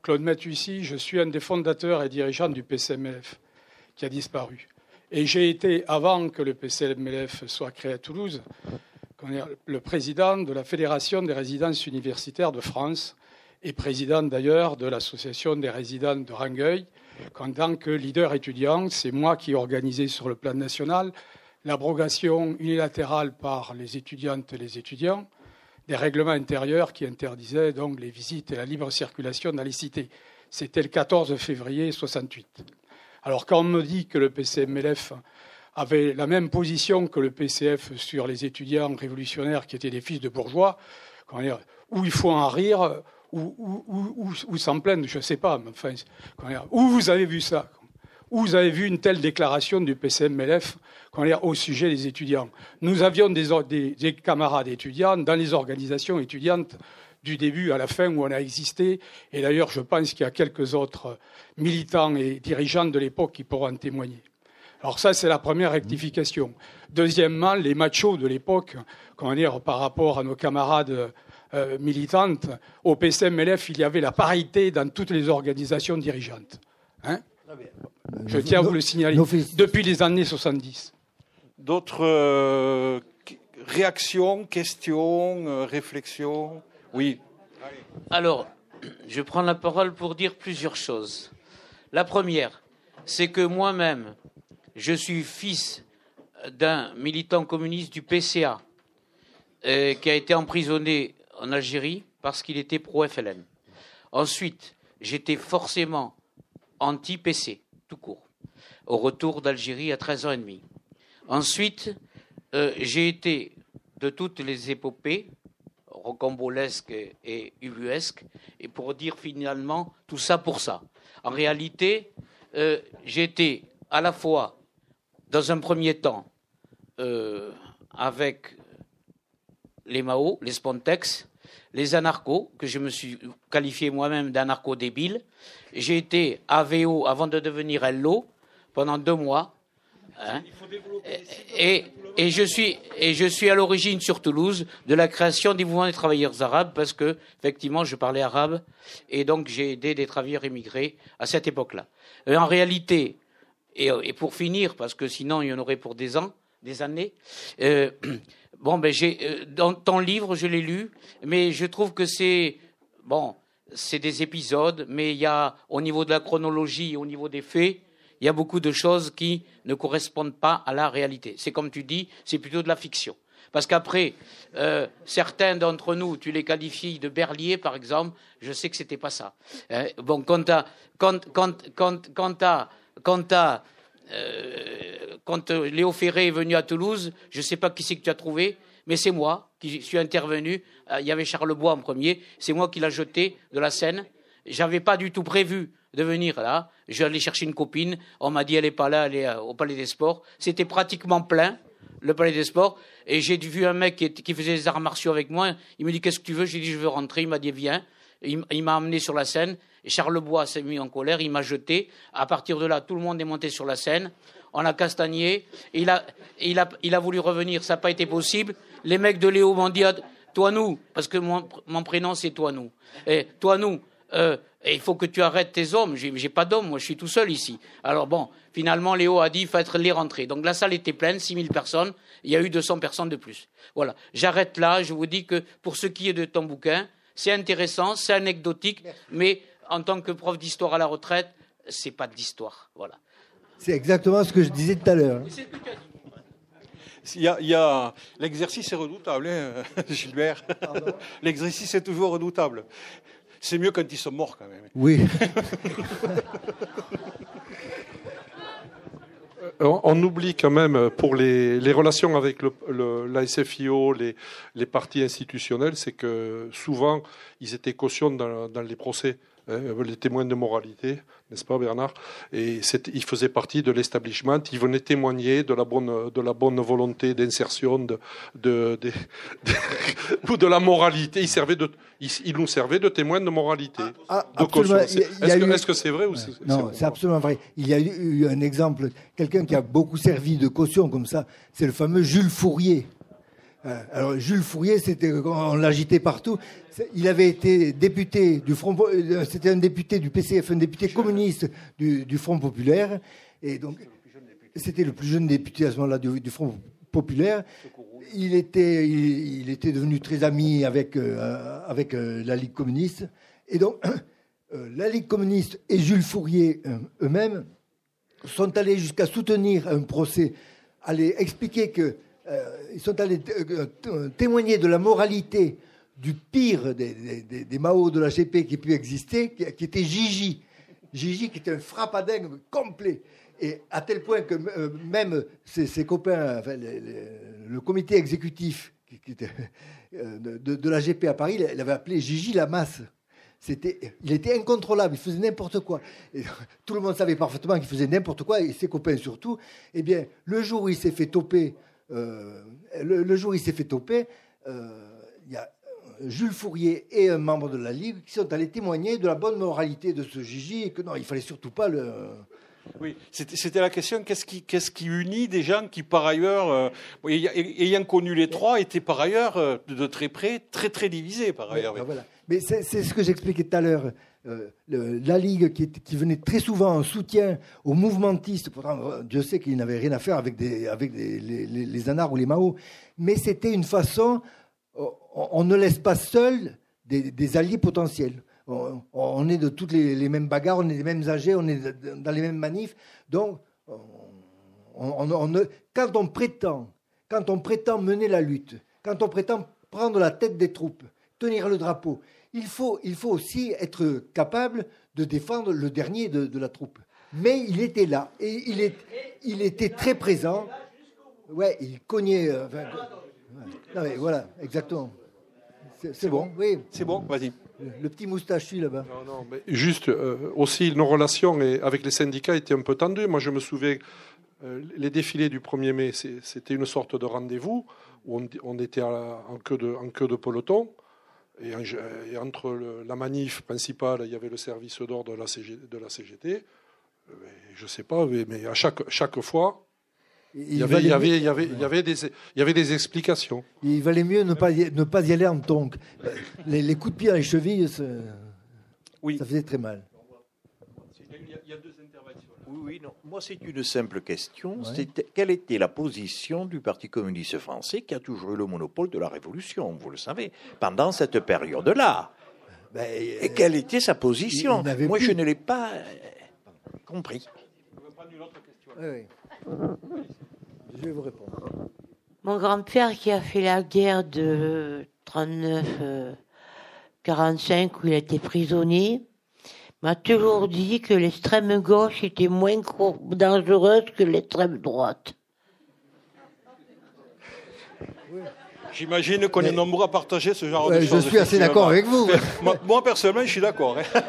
Claude Matussi, je suis un des fondateurs et dirigeants du PCMLF qui a disparu. Et j'ai été, avant que le PCMLF soit créé à Toulouse, le président de la Fédération des résidences universitaires de France et président d'ailleurs de l'Association des résidents de Rangueil. En tant que leader étudiant, c'est moi qui ai organisé sur le plan national l'abrogation unilatérale par les étudiantes et les étudiants des règlements intérieurs qui interdisaient donc les visites et la libre circulation dans les cités. C'était le 14 février 68. Alors quand on me dit que le PCMLF avait la même position que le PCF sur les étudiants révolutionnaires qui étaient des fils de bourgeois, où il faut en rire, ou, s'en plaindre, je ne sais pas. Enfin, où vous avez vu ça? Où vous avez vu une telle déclaration du PCMLF au sujet des étudiants. Nous avions des, camarades étudiants dans les organisations étudiantes du début à la fin où on a existé. Et d'ailleurs, je pense qu'il y a quelques autres militants et dirigeants de l'époque qui pourront en témoigner. Alors ça, c'est la première rectification. Deuxièmement, les machos de l'époque, par rapport à nos camarades euh, militantes, au PCMLF, il y avait la parité dans toutes les organisations dirigeantes. Hein Je tiens à vous le signaler. Depuis les années 70. D'autres euh, réactions, questions, euh, réflexions? Oui. Alors, je prends la parole pour dire plusieurs choses. La première, c'est que moi-même, je suis fils d'un militant communiste du PCA euh, qui a été emprisonné en Algérie parce qu'il était pro-FLN. Ensuite, j'étais forcément anti-PC, tout court, au retour d'Algérie à 13 ans et demi. Ensuite, j'ai été de toutes les épopées, rocambolesques et ubuesques, et pour dire finalement tout ça pour ça. En réalité, j'ai été à la fois, dans un premier temps, avec les Mao, les Spontex, les anarchos, que je me suis qualifié moi-même d'anarcho débile. J'ai été AVO avant de devenir LO pendant deux mois. Hein. et, je suis, à l'origine sur Toulouse de la création du mouvement des travailleurs arabes parce que, effectivement, je parlais arabe et donc j'ai aidé des travailleurs immigrés à cette époque-là. En réalité, et, et, pour finir, parce que sinon il y en aurait pour des ans, des années, euh, Bon, ben j'ai euh, dans ton livre, je l'ai lu, mais je trouve que c'est bon, c'est des épisodes, mais il y a au niveau de la chronologie, au niveau des faits, il y a beaucoup de choses qui ne correspondent pas à la réalité. C'est comme tu dis, c'est plutôt de la fiction. Parce qu'après, euh, certains d'entre nous, tu les qualifies de berliers, par exemple, je sais que c'était pas ça. Hein, bon, quand t'as, quand, quand, quand, quand t'as, quand t'as euh, quand euh, Léo Ferré est venu à Toulouse, je ne sais pas qui c'est que tu as trouvé, mais c'est moi qui suis intervenu. Euh, il y avait Charles Bois en premier. C'est moi qui l'ai jeté de la scène. J'avais pas du tout prévu de venir là. Allé chercher une copine. On m'a dit elle n'est pas là, elle est au Palais des Sports. C'était pratiquement plein, le Palais des Sports. Et j'ai vu un mec qui, faisait des arts martiaux avec moi. Il me dit qu'est-ce que tu veux? J'ai dit je veux rentrer. Il m'a dit viens. Il, m'a amené sur la scène. Et Charles Bois s'est mis en colère. Il m'a jeté. À partir de là, tout le monde est monté sur la scène on a castagné. Il a, il a, il a voulu revenir, ça n'a pas été possible. Les mecs de Léo m'ont dit, toi nous, parce que mon, prénom c'est toi nous. Et toi nous, euh, il faut que tu arrêtes tes hommes. J'ai pas d'hommes, moi je suis tout seul ici. Alors bon, finalement Léo a dit, il faut être les rentrées. Donc la salle était pleine, 6000 personnes. Il y a eu 200 personnes de plus. Voilà. J'arrête là. Je vous dis que pour ce qui est de ton bouquin, c'est intéressant, c'est anecdotique, mais en tant que prof d'histoire à la retraite, c'est pas de l'histoire. Voilà. C'est exactement ce que je disais tout à l'heure. Il y a, L'exercice est redoutable, hein, *laughs* Gilbert. L'exercice est toujours redoutable. C'est mieux quand ils sont morts, quand même. Oui. *laughs* Euh, on, oublie quand même, pour les, relations avec le, la SFIO, les, les partis institutionnels, c'est que souvent, ils étaient cautions dans les procès. Hein, les témoins de moralité, n'est-ce pas Bernard? Et il faisait partie de l'establishment, il venait témoigner de la bonne, de la bonne volonté d'insertion de, de, de, de, *laughs* la moralité. Il, servait de, il, nous servait de témoins de moralité. Ah, Est-ce que c'est vrai ou c'est Non, c'est absolument vrai. Il y a eu un exemple, quelqu'un qui a beaucoup servi de caution comme ça, c'est le fameux Jules Fourier. Euh, alors Jules Fourier, c'était on l'agitait partout. Il avait été député du Front, euh, c'était un député du PCF, un député communiste du, Front populaire, et donc c'était le plus jeune député. à ce moment-là du, Front populaire. Il était, il, était devenu très ami avec euh, avec la Ligue communiste, et donc *clears throat* la Ligue communiste et Jules Fourier eux-mêmes sont allés jusqu'à soutenir un procès, aller expliquer que ils sont allés euh, témoigner de la moralité du pire des, des, Mao de la GP qui pu exister, qui, était Gigi. Gigi qui était un frappadingue complet. Et à tel point que euh, même ses, copains, le, comité exécutif de, la GP à Paris, il avait appelé Gigi la masse. C'était, il était incontrôlable, il faisait n'importe quoi. Tout le monde savait parfaitement qu'il faisait n'importe quoi, et ses copains surtout. Eh bien, le jour où il s'est fait toper euh, le, jour où il s'est fait toper, euh, il y a Jules Fourier et un membre de la Ligue qui sont allés témoigner de la bonne moralité de ce Gigi et que non, il fallait surtout pas le. Oui, c'était la question qu'est-ce qui, qui unit des gens qui, par ailleurs, euh, ayant connu les trois, étaient par ailleurs de très près très très divisés par ailleurs. Ben voilà. Mais c'est ce que j'expliquais tout à l'heure. Euh, la Ligue qui, venait très souvent en soutien aux mouvementistes. Pourtant, euh, Dieu sait qu'ils n'avaient rien à faire avec, les, les, ou les Mao. Mais c'était une façon. On, ne laisse pas seuls des, alliés potentiels. On, est de toutes les, mêmes bagarres, on est des mêmes âgés, on est dans les mêmes manifs. Donc, on, quand on prétend, quand on prétend mener la lutte, quand on prétend prendre la tête des troupes, tenir le drapeau, il faut, il faut aussi être capable de défendre le dernier de, la troupe. Mais il était là et il, est, il était très présent. Ouais, il cognait. Euh, non, mais voilà, exactement. C'est bon, oui. C'est bon, vas-y. Le, petit moustachu là-bas. Non, non, mais juste euh, aussi, nos relations avec les syndicats étaient un peu tendues. Moi, je me souviens, euh, les défilés du 1er mai, c'était une sorte de rendez-vous où on, était en, queue de, en queue de peloton. Et, entre la manif principale, il y avait le service d'ordre de, la de la CGT. je ne sais pas, mais à chaque, chaque fois, il y, avait, il, y avait, il, y avait, il, y avait des, il y avait des explications. Il valait mieux ne pas y, ne pas y aller en tongue. Les, les, coups de pied à les chevilles, oui. ça faisait très mal. Il y a deux. Oui, oui, non. Moi, c'est une simple question. Quelle était la position du Parti communiste français qui a toujours eu le monopole de la Révolution, vous le savez, pendant cette période-là? Ben, Et quelle était sa position? Moi, je ne l'ai pas euh, compris. Oui, oui. Je vais vous répondre. Mon grand-père qui a fait la guerre de 39-45 où il a été prisonnier m'a toujours dit que l'extrême gauche était moins dangereuse que l'extrême droite. J'imagine qu'on est nombreux à partager ce genre de choses. Je suis assez d'accord avec vous. moi, personnellement, je suis d'accord. Hein. *laughs*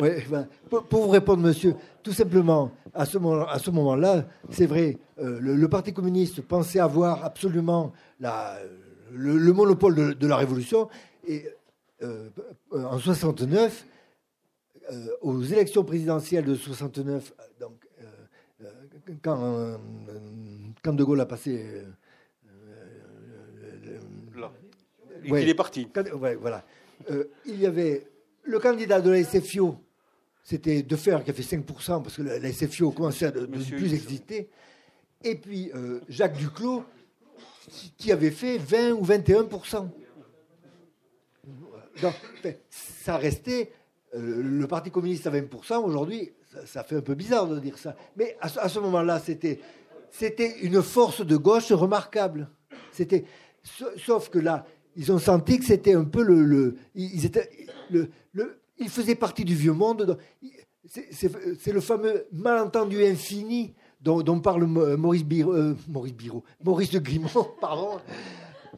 Ben, pour, vous répondre, monsieur, tout simplement, à ce moment-là, c'est vrai, euh, le, Parti communiste pensait avoir absolument la, le, monopole de, la révolution. Et euh, en 69, euh, aux élections présidentielles de 69, donc, quand, quand, De Gaulle a passé. il est parti. voilà. il y avait le candidat de la SFIO, c'était Defer qui a fait 5%, parce que la SFIO commençait à ne plus exister. Et puis euh, Jacques Duclos, qui avait fait 20 ou 21%. Donc, ça restait euh, le Parti communiste à 20%. Aujourd'hui, ça, fait un peu bizarre de dire ça. Mais à, ce moment-là, c'était, une force de gauche remarquable. C'était, sauf que là, ils ont senti que c'était un peu le, ils étaient, le, le, il faisait partie du vieux monde. C'est le fameux malentendu infini dont, parle Maurice euh, Maurice Biro, Maurice de Grimont, *laughs* pardon,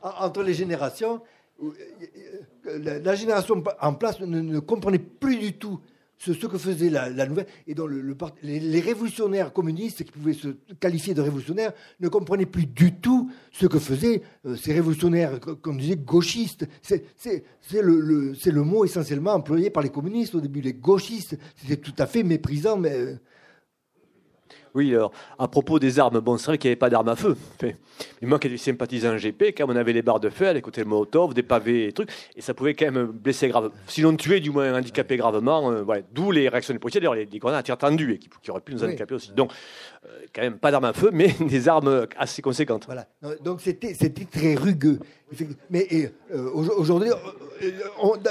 entre les générations. Euh, la, génération en place ne comprenait plus du tout ce, que faisait la, nouvelle, et les, révolutionnaires communistes, qui pouvaient se qualifier de révolutionnaires, ne comprenaient plus du tout ce que faisaient euh, ces révolutionnaires, comme disait, gauchistes. C'est le, le, mot essentiellement employé par les communistes au début. Les gauchistes, c'était tout à fait méprisant, mais euh, oui, alors, à propos des armes, bon, c'est vrai qu'il n'y avait pas d'armes à feu. Mais moi qui étais sympathisant GP, quand on avait les barres de fer, les côtés de Molotov, des pavés et trucs, et ça pouvait quand même blesser grave, sinon tuer, du moins handicaper gravement. Euh, D'où les réactions des policiers, d'ailleurs, les, grenades à tir tendu, et qui, auraient pu nous handicaper aussi. Donc, euh, quand même pas d'armes à feu, mais *laughs* des armes assez conséquentes. Voilà. Donc, c'était très rugueux. Mais euh, aujourd'hui,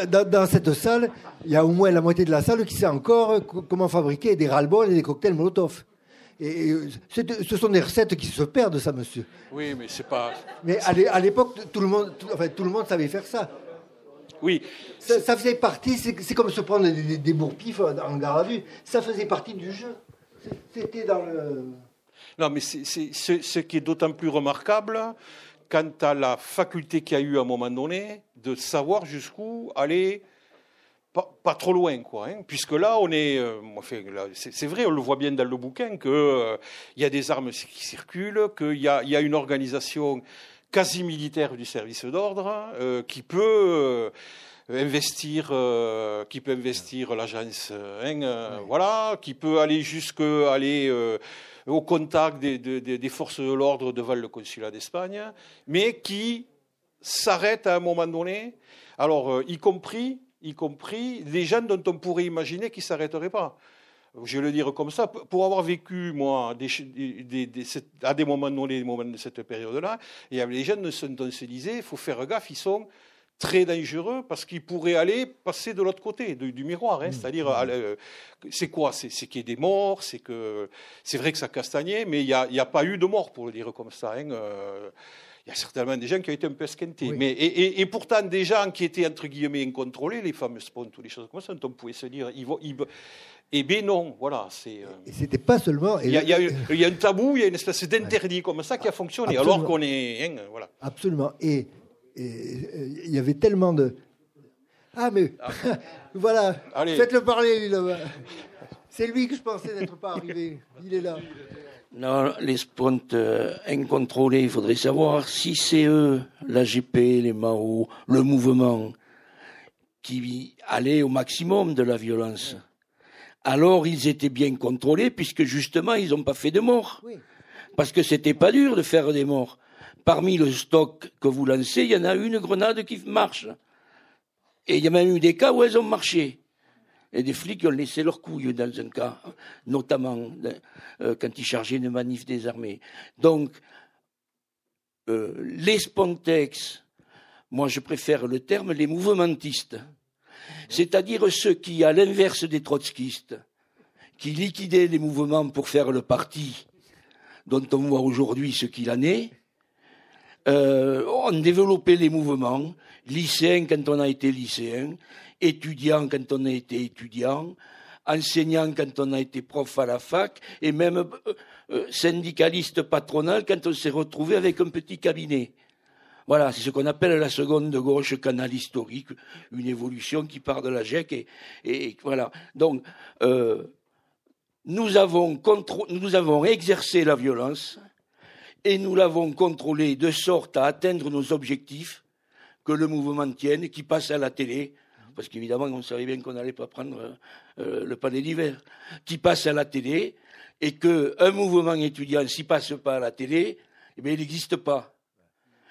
dans, dans, cette salle, il y a au moins la moitié de la salle qui sait encore comment fabriquer des ras et des cocktails Molotov. Et ce sont des recettes qui se perdent, ça, monsieur. Oui, mais c'est pas. Mais à l'époque, tout le monde, tout, enfin, tout le monde savait faire ça. Oui. Ça, faisait partie. C'est comme se prendre des, des bourpifs en garde à vue. Ça faisait partie du jeu. C'était dans le. Non, mais c'est ce qui est d'autant plus remarquable quant à la faculté qu'il y a eu à un moment donné de savoir jusqu'où aller pas, trop loin, quoi. Hein, puisque là, on est, euh, c'est vrai, on le voit bien dans le bouquin qu'il euh, y a des armes qui circulent, qu'il y a, y a, une organisation quasi militaire du service d'ordre euh, qui peut investir, qui peut investir l'agence, hein, voilà, qui peut aller jusque aller au contact des, des forces de l'ordre devant le consulat d'Espagne, mais qui s'arrête à un moment donné. Alors, y compris y compris des gens dont on pourrait imaginer qu'ils ne s'arrêteraient pas. Je vais le dire comme ça, pour avoir vécu, moi, à des moments donnés, des moments de cette période-là, il y avait des jeunes dont se disait, il faut faire gaffe, ils sont très dangereux parce qu'ils pourraient aller passer de l'autre côté du, miroir. Hein. Mmh. C'est-à-dire, euh, c'est quoi? C'est qu'il y ait des morts, c'est que c'est vrai que ça castagnait, mais il n'y a, a, pas eu de mort, pour le dire comme ça. Hein. Euh, y a certainement des gens qui ont été un peu esquintés. Mais, et, pourtant, des gens qui étaient, entre guillemets, incontrôlés, les fameux pontes ou les choses comme ça, on pouvait se dire, ils vont, ils, eh bien non, voilà. C'est, euh, Et c'était pas seulement. Il y, a, il y, a un tabou, il y a une espèce d'interdit comme ça qui a fonctionné, alors qu'on est. Hein, voilà. Absolument. Et, il y avait tellement de. Ah, mais. Ah. *laughs* voilà. Faites-le parler, lui, là-bas. C'est lui que je pensais n'être pas arrivé. Il est là. Non, les spontes euh, incontrôlés, il faudrait savoir si c'est eux, la GP, les Mao, le mouvement, qui allaient au maximum de la violence. Alors ils étaient bien contrôlés puisque justement ils n'ont pas fait de morts. Parce que c'était pas dur de faire des morts. Parmi le stock que vous lancez, il y en a une grenade qui marche. Et il y a même eu des cas où elles ont marché. Et des flics ont laissé leurs couilles dans un cas, notamment euh, quand ils chargeaient une manif des armées. Donc, euh, les spontex, moi je préfère le terme les mouvementistes, c'est-à-dire ceux qui, à l'inverse des trotskistes, qui liquidaient les mouvements pour faire le parti dont on voit aujourd'hui ce qu'il en est, euh, ont développé les mouvements, lycéens quand on a été lycéen, étudiant quand on a été étudiant, enseignant quand on a été prof à la fac, et même euh, euh, syndicaliste patronal quand on s'est retrouvé avec un petit cabinet. Voilà, c'est ce qu'on appelle la seconde gauche canal historique, une évolution qui part de la GEC et, voilà. Donc, euh, nous avons, nous avons exercé la violence et nous l'avons contrôlée de sorte à atteindre nos objectifs que le mouvement tienne, qui passe à la télé, parce qu'évidemment, on savait bien qu'on n'allait pas prendre euh, le palais d'hiver, qui passe à la télé, et qu'un mouvement étudiant, s'il passe pas à la télé, eh il n'existe pas.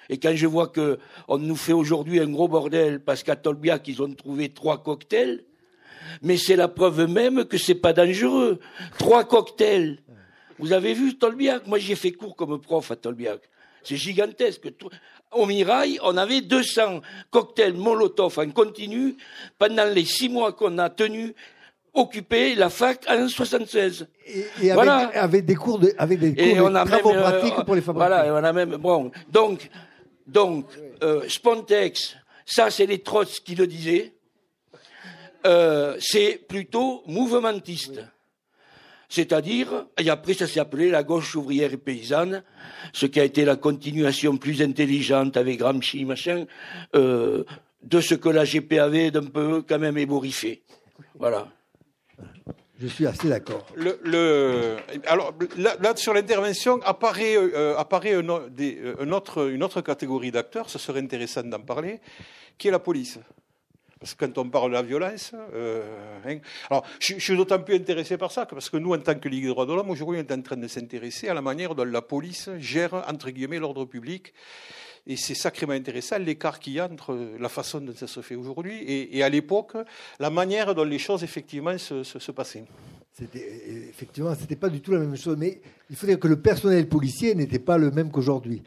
Et quand je vois qu'on nous fait aujourd'hui un gros bordel parce qu'à Tolbiac, ils ont trouvé trois cocktails, mais c'est la preuve même que c'est pas dangereux. Trois cocktails. Vous avez vu Tolbiac? Moi, j'ai fait cours comme prof à Tolbiac. C'est gigantesque. Au Mirail, on avait 200 cocktails Molotov en continu pendant les six mois qu'on a tenu occuper la fac en 76. Et, et voilà. avec, des cours de, avec des cours de travaux euh, pratiques pour les fabriquer. Voilà, et on a même, bon. Donc, donc, euh, Spontex, ça c'est les Trots qui le disaient, euh, c'est plutôt mouvementiste. C'est-à-dire, et après ça s'est appelé la gauche ouvrière et paysanne, ce qui a été la continuation plus intelligente avec Gramsci, machin, euh, de ce que la GP avait d'un peu quand même ébouriffé. Voilà. Je suis assez d'accord. Le, alors là, sur l'intervention apparaît, euh, apparaît un, autre, une autre catégorie d'acteurs, ce serait intéressant d'en parler, qui est la police. Parce que quand on parle de la violence, euh, hein, alors je, suis d'autant plus intéressé par ça parce que nous, en tant que Ligue des droits de l'homme, aujourd'hui, on est en train de s'intéresser à la manière dont la police gère entre guillemets l'ordre public et c'est sacrément intéressant l'écart qu'il y a entre la façon dont ça se fait aujourd'hui et, à l'époque, la manière dont les choses effectivement se, passaient. Effectivement, ce n'était pas du tout la même chose, mais il faut dire que le personnel policier n'était pas le même qu'aujourd'hui.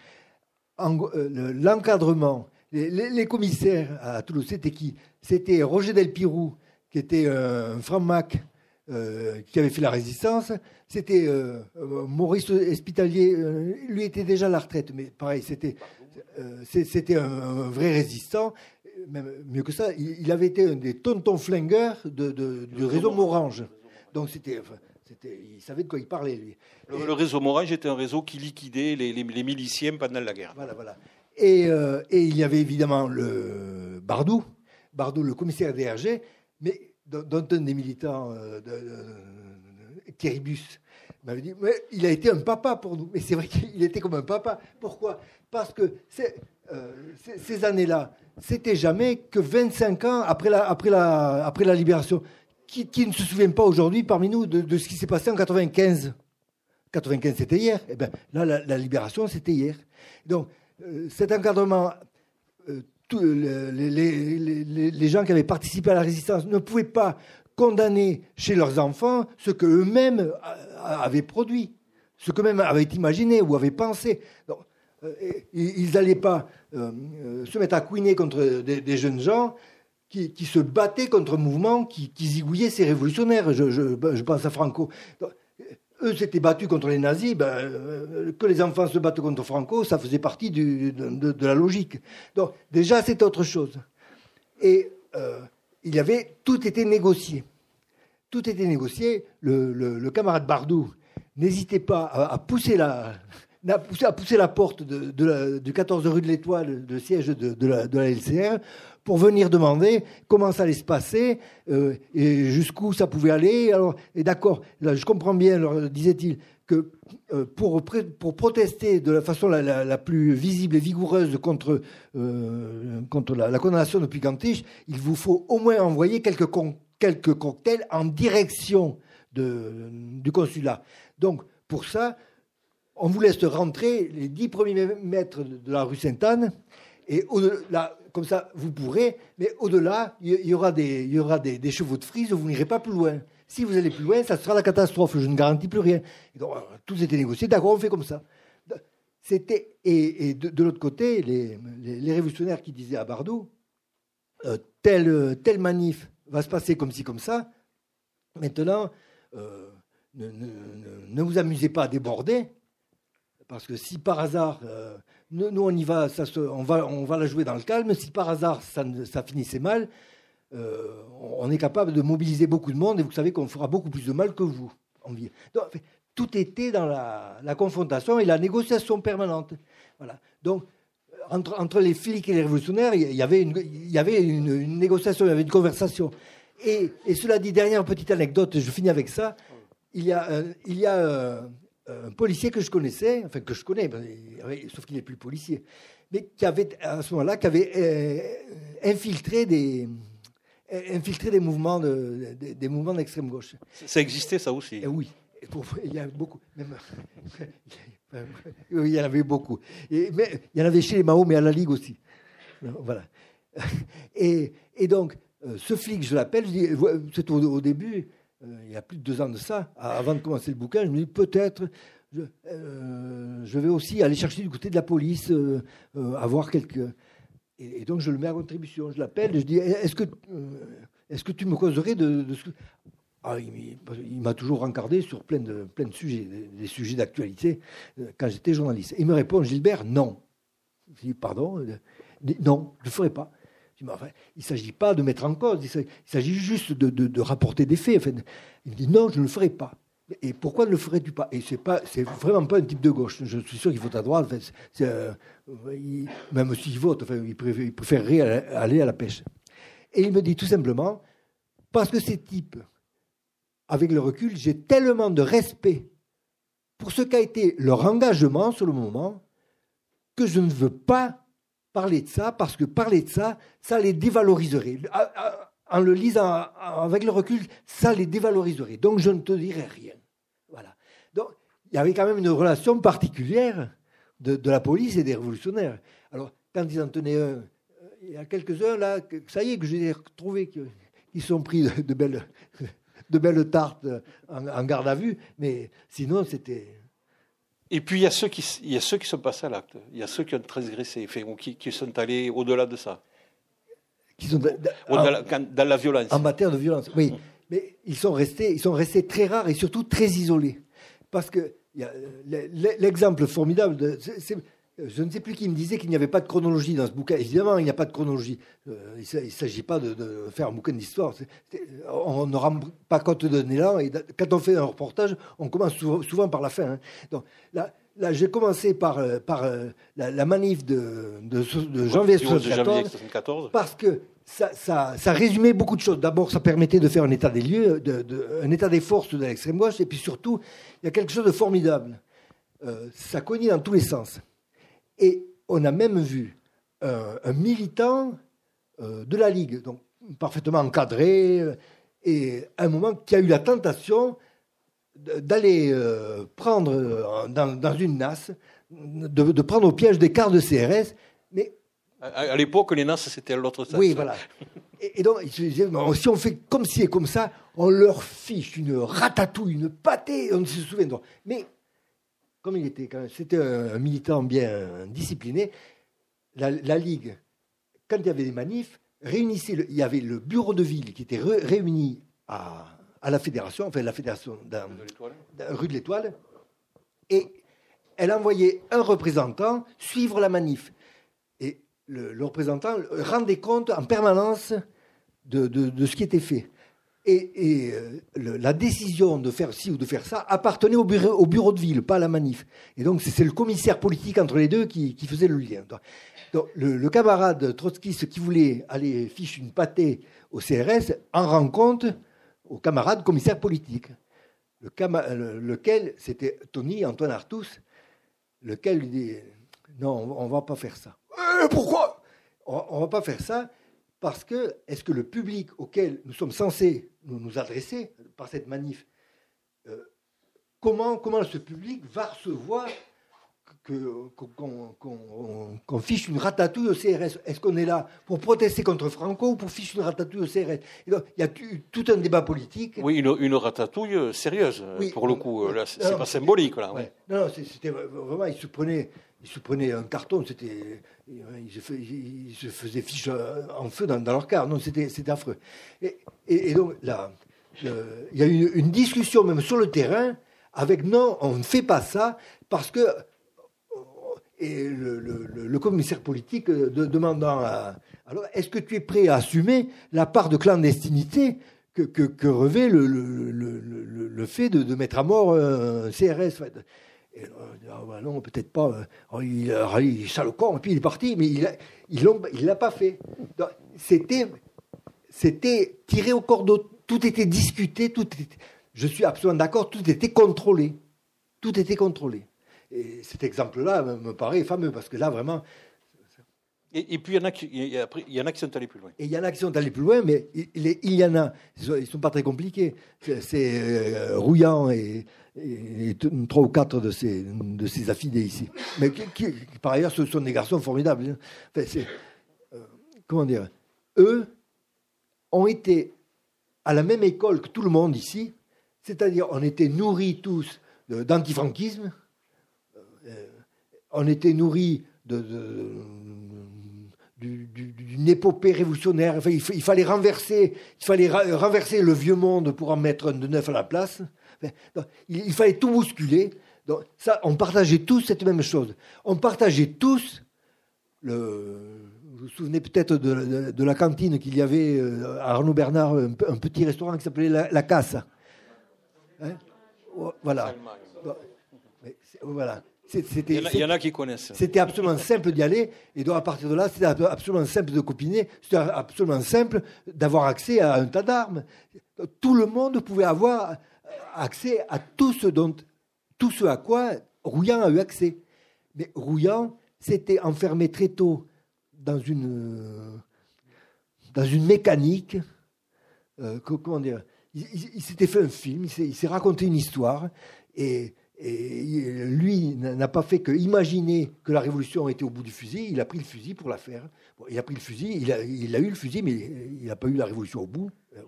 Euh, l'encadrement, les, commissaires à Toulouse, c'était qui? C'était Roger Delpirou, qui était un franc-mac euh, qui avait fait la résistance. C'était euh, Maurice Espitalier, lui était déjà à la retraite, mais pareil, c'était euh, c'était un, vrai résistant. Même mieux que ça, il, avait été un des tontons flingueurs du réseau Morange. Donc c'était, il savait de quoi il parlait, lui. Le, réseau Morange était un réseau qui liquidait les, les, miliciens pendant la guerre. Voilà, voilà. Et, euh, et, il y avait évidemment le Bardou, Bardou, le commissaire DRG, mais dont un des militants, euh, Thierry m'avait dit mais il a été un papa pour nous. Mais c'est vrai qu'il était comme un papa. Pourquoi? Parce que euh, ces années-là, c'était jamais que 25 ans après la, la, la libération. Qui, ne se souvient pas aujourd'hui parmi nous de, ce qui s'est passé en 95 95, c'était hier. Eh ben, là, la, libération, c'était hier. Donc, cet encadrement, euh, les, les, gens qui avaient participé à la résistance ne pouvaient pas condamner chez leurs enfants ce qu'eux-mêmes avaient produit, ce qu'eux-mêmes avaient imaginé ou avaient pensé. Euh, ils n'allaient pas euh, euh, se mettre à couiner contre des, jeunes gens qui, se battaient contre un mouvement qui, zigouillait ces révolutionnaires. Je, pense à Franco. Eux s'étaient battus contre les nazis, ben, euh, que les enfants se battent contre Franco, ça faisait partie de, la logique. Donc déjà, c'était autre chose. Et euh, il y avait, tout était négocié. Tout était négocié. Le, camarade Bardou n'hésitait pas à, pousser la, à pousser la porte du 14 rue de l'Étoile, le siège de, la, LCR, pour venir demander comment ça allait se passer euh, et jusqu'où ça pouvait aller. Alors, et d'accord, je comprends bien, disait-il, que euh, pour, protester de la façon la, plus visible et vigoureuse contre, euh, la, condamnation de Pugantiche, il vous faut au moins envoyer quelques, cocktails en direction du consulat. Donc, pour ça, on vous laisse rentrer les dix premiers mètres de la rue Sainte-Anne, et au-delà, comme ça, vous pourrez, mais au-delà, il y aura, des, y aura des, chevaux de frise, vous n'irez pas plus loin. Si vous allez plus loin, ça sera la catastrophe, je ne garantis plus rien. tout était négocié, d'accord, on fait comme ça. C'était, et, de, l'autre côté, les, révolutionnaires qui disaient à Bardot, euh, tel, tel manif va se passer comme ci, comme ça, maintenant, euh, ne, vous amusez pas à déborder, parce que si par hasard, euh, nous, on y va, on va, on va la jouer dans le calme. Si par hasard ça, finissait mal, euh, on est capable de mobiliser beaucoup de monde et vous savez qu'on fera beaucoup plus de mal que vous. Donc, tout était dans la, confrontation et la négociation permanente. Voilà. Donc, entre, les flics et les révolutionnaires, il y avait une, négociation, il y avait une conversation. Et, et, cela dit, dernière petite anecdote, je finis avec ça. Il y a, euh, il y a un policier que je connaissais, enfin que je connais, sauf qu'il n'est plus policier, mais qui avait à ce moment-là, qui avait euh, infiltré des infiltré des mouvements de, des, mouvements d'extrême gauche. Ça existait ça aussi. Et oui, il y a beaucoup. *laughs* il y en avait beaucoup. Et, mais il y en avait chez les Mao, mais à la Ligue aussi. Voilà. Et, et donc, euh, ce flic, je l'appelle, c'est au, début, euh, il y a plus de deux ans de ça, avant de commencer le bouquin, je me dis peut-être je, euh, vais aussi aller chercher du côté de la police, euh, avoir quelques. Et, donc je le mets à contribution. Je l'appelle, je dis est-ce que, est-ce que tu me causerais de, ce ah, il, m'a toujours rencardé sur plein de, plein de sujets, des, sujets d'actualité, quand j'étais journaliste. il me répond Gilbert, non. Je dis pardon, non, je ne le ferai pas il ne s'agit pas de mettre en cause, il s'agit juste de, rapporter des faits. il me dit non, je ne le ferai pas. Et pourquoi ne le ferais-tu pas? Et c'est c'est vraiment pas un type de gauche. Je suis sûr qu'il vote à droite. Euh, même s'il vote, il, préférerait aller à la pêche. Et il me dit tout simplement, parce que ces types, avec le recul, j'ai tellement de respect pour ce qu'a été leur engagement sur le moment que je ne veux pas parler de ça, parce que parler de ça, ça les dévaloriserait. En le lisant avec le recul, ça les dévaloriserait. Donc je ne te dirai rien. Voilà. Donc il y avait quand même une relation particulière de, la police et des révolutionnaires. Alors quand ils en tenaient un, euh, il y a quelques-uns là, ça y est, que j'ai retrouvé qu'ils sont pris de, belles, *laughs* de belles tartes en garde à vue, mais sinon c'était et puis il y a ceux qui, il y a ceux qui sont passés à l'acte. Il y a ceux qui ont transgressé, qui, qui sont allés au-delà de ça. Qui sont dans la violence. En matière de violence, oui. Hum. Mais ils sont restés, ils sont restés très rares et surtout très isolés. Parce que l'exemple formidable, de, je ne sais plus qui me disait qu'il n'y avait pas de chronologie dans ce bouquin. Évidemment, il n'y a pas de chronologie. Euh, il ne s'agit pas de, faire un bouquin d'histoire. On ne rend pas compte de l'élan. Et quand on fait un reportage, on commence souvent, par la fin. Hein. Donc, là, là j'ai commencé par, euh, par euh, la, manif de, janvier 1974 parce que ça, ça, résumait beaucoup de choses. D'abord, ça permettait de faire un état des lieux, un état des forces de l'extrême gauche. Et puis surtout, il y a quelque chose de formidable. ça cognait dans tous les sens. Et on a même vu euh, un militant euh, de la Ligue, donc parfaitement encadré, euh, et à un moment qui a eu la tentation d'aller prendre dans, une NAS, de, prendre au piège des cartes de CRS, mais à, l'époque, les NAS, c'était l'autre sens. Oui, voilà. Et, donc, si on fait comme ci et comme ça, on leur fiche une ratatouille, une pâtée, on ne se souvient pas. Mais comme il était, c'était un, militant bien discipliné, la, Ligue, quand il y avait des manifs, réunissait, il y avait le bureau de ville qui était réuni à, à la fédération, enfin la fédération d'un, rue de l'Étoile, et elle a envoyé un représentant suivre la manif. Et le, représentant rendait compte en permanence de, de, ce qui était fait. Et, euh, la décision de faire ci ou de faire ça appartenait au bureau, au bureau de ville, pas à la manif. Et donc c'est le commissaire politique entre les deux qui, faisait le lien. Donc, le, camarade trotskiste qui voulait aller ficher une pâtée au CRS en rend compte au camarade commissaire politique, le, lequel, c'était Tony Antoine Artus, lequel lui dit non, on ne va pas faire ça. Euh, pourquoi? On ne va pas faire ça parce que est-ce que le public auquel nous sommes censés nous, adresser par cette manif, euh, comment, comment ce public va recevoir qu'on fiche une ratatouille au CRS. Est-ce qu'on est là pour protester contre Franco ou pour ficher une ratatouille au CRS Il y a tout un débat politique. Oui, une, ratatouille euh, sérieuse, pour le coup. Là, c'est pas symbolique. Là, Non, c'était vraiment, il se prenait, il se prenait un carton, c'était, il, se faisait fiche en feu dans, leur car. Non, c'était affreux. Et, donc, là, il y a eu une discussion même sur le terrain avec non, on ne fait pas ça parce que et le, commissaire politique euh, demandant alors est-ce que tu es prêt à assumer la part de clandestinité que, que, revêt le, fait de, mettre à mort un CRS et, ah, bah non, peut-être pas. Euh, oh, il, il le corps, et puis il est parti, mais il ne l'a pas fait. C'était, c'était tiré au cordeau. Tout était discuté, tout je suis absolument d'accord, tout était contrôlé. Tout était contrôlé. Et cet exemple-là me paraît fameux, parce que là, vraiment... Et, puis, il y, en a qui, il, y en a qui sont allés plus loin. Et il y en a qui sont allés plus loin, mais il, il y en a, ils ne sont pas très compliqués. C'est euh, Rouillant et, trois ou quatre de ses, de ses affidés ici. Mais qui, par ailleurs, ce sont des garçons formidables. Hein. Enfin, euh, comment dire Eux ont été à la même école que tout le monde ici, c'est-à-dire on était nourris tous d'antifranquisme, on était nourri d'une épopée révolutionnaire. il, fallait renverser, il fallait renverser le vieux monde pour en mettre un de neuf à la place. il, fallait tout bousculer. Donc, ça, on partageait tous cette même chose. On partageait tous le. Vous vous souvenez peut-être de, la cantine qu'il y avait euh, à Arnaud Bernard, un, petit restaurant qui s'appelait La, Casse. Hein? Voilà. voilà. Il y, en a qui connaissent. C'était absolument simple d'y aller. Et donc, à partir de là, c'était absolument simple de copiner. C'était absolument simple d'avoir accès à un tas d'armes. Tout le monde pouvait avoir accès à tout ce, dont, tout ce à quoi Rouillant a eu accès. Mais Rouillant s'était enfermé très tôt dans une, dans une mécanique. Euh, comment dire Il, s'était fait un film, il s'est raconté une histoire. Et et lui n'a pas fait que imaginer que la révolution était au bout du fusil, il a pris le fusil pour la faire. il a pris le fusil, il a, eu le fusil, mais il n'a pas eu la révolution au bout. Euh,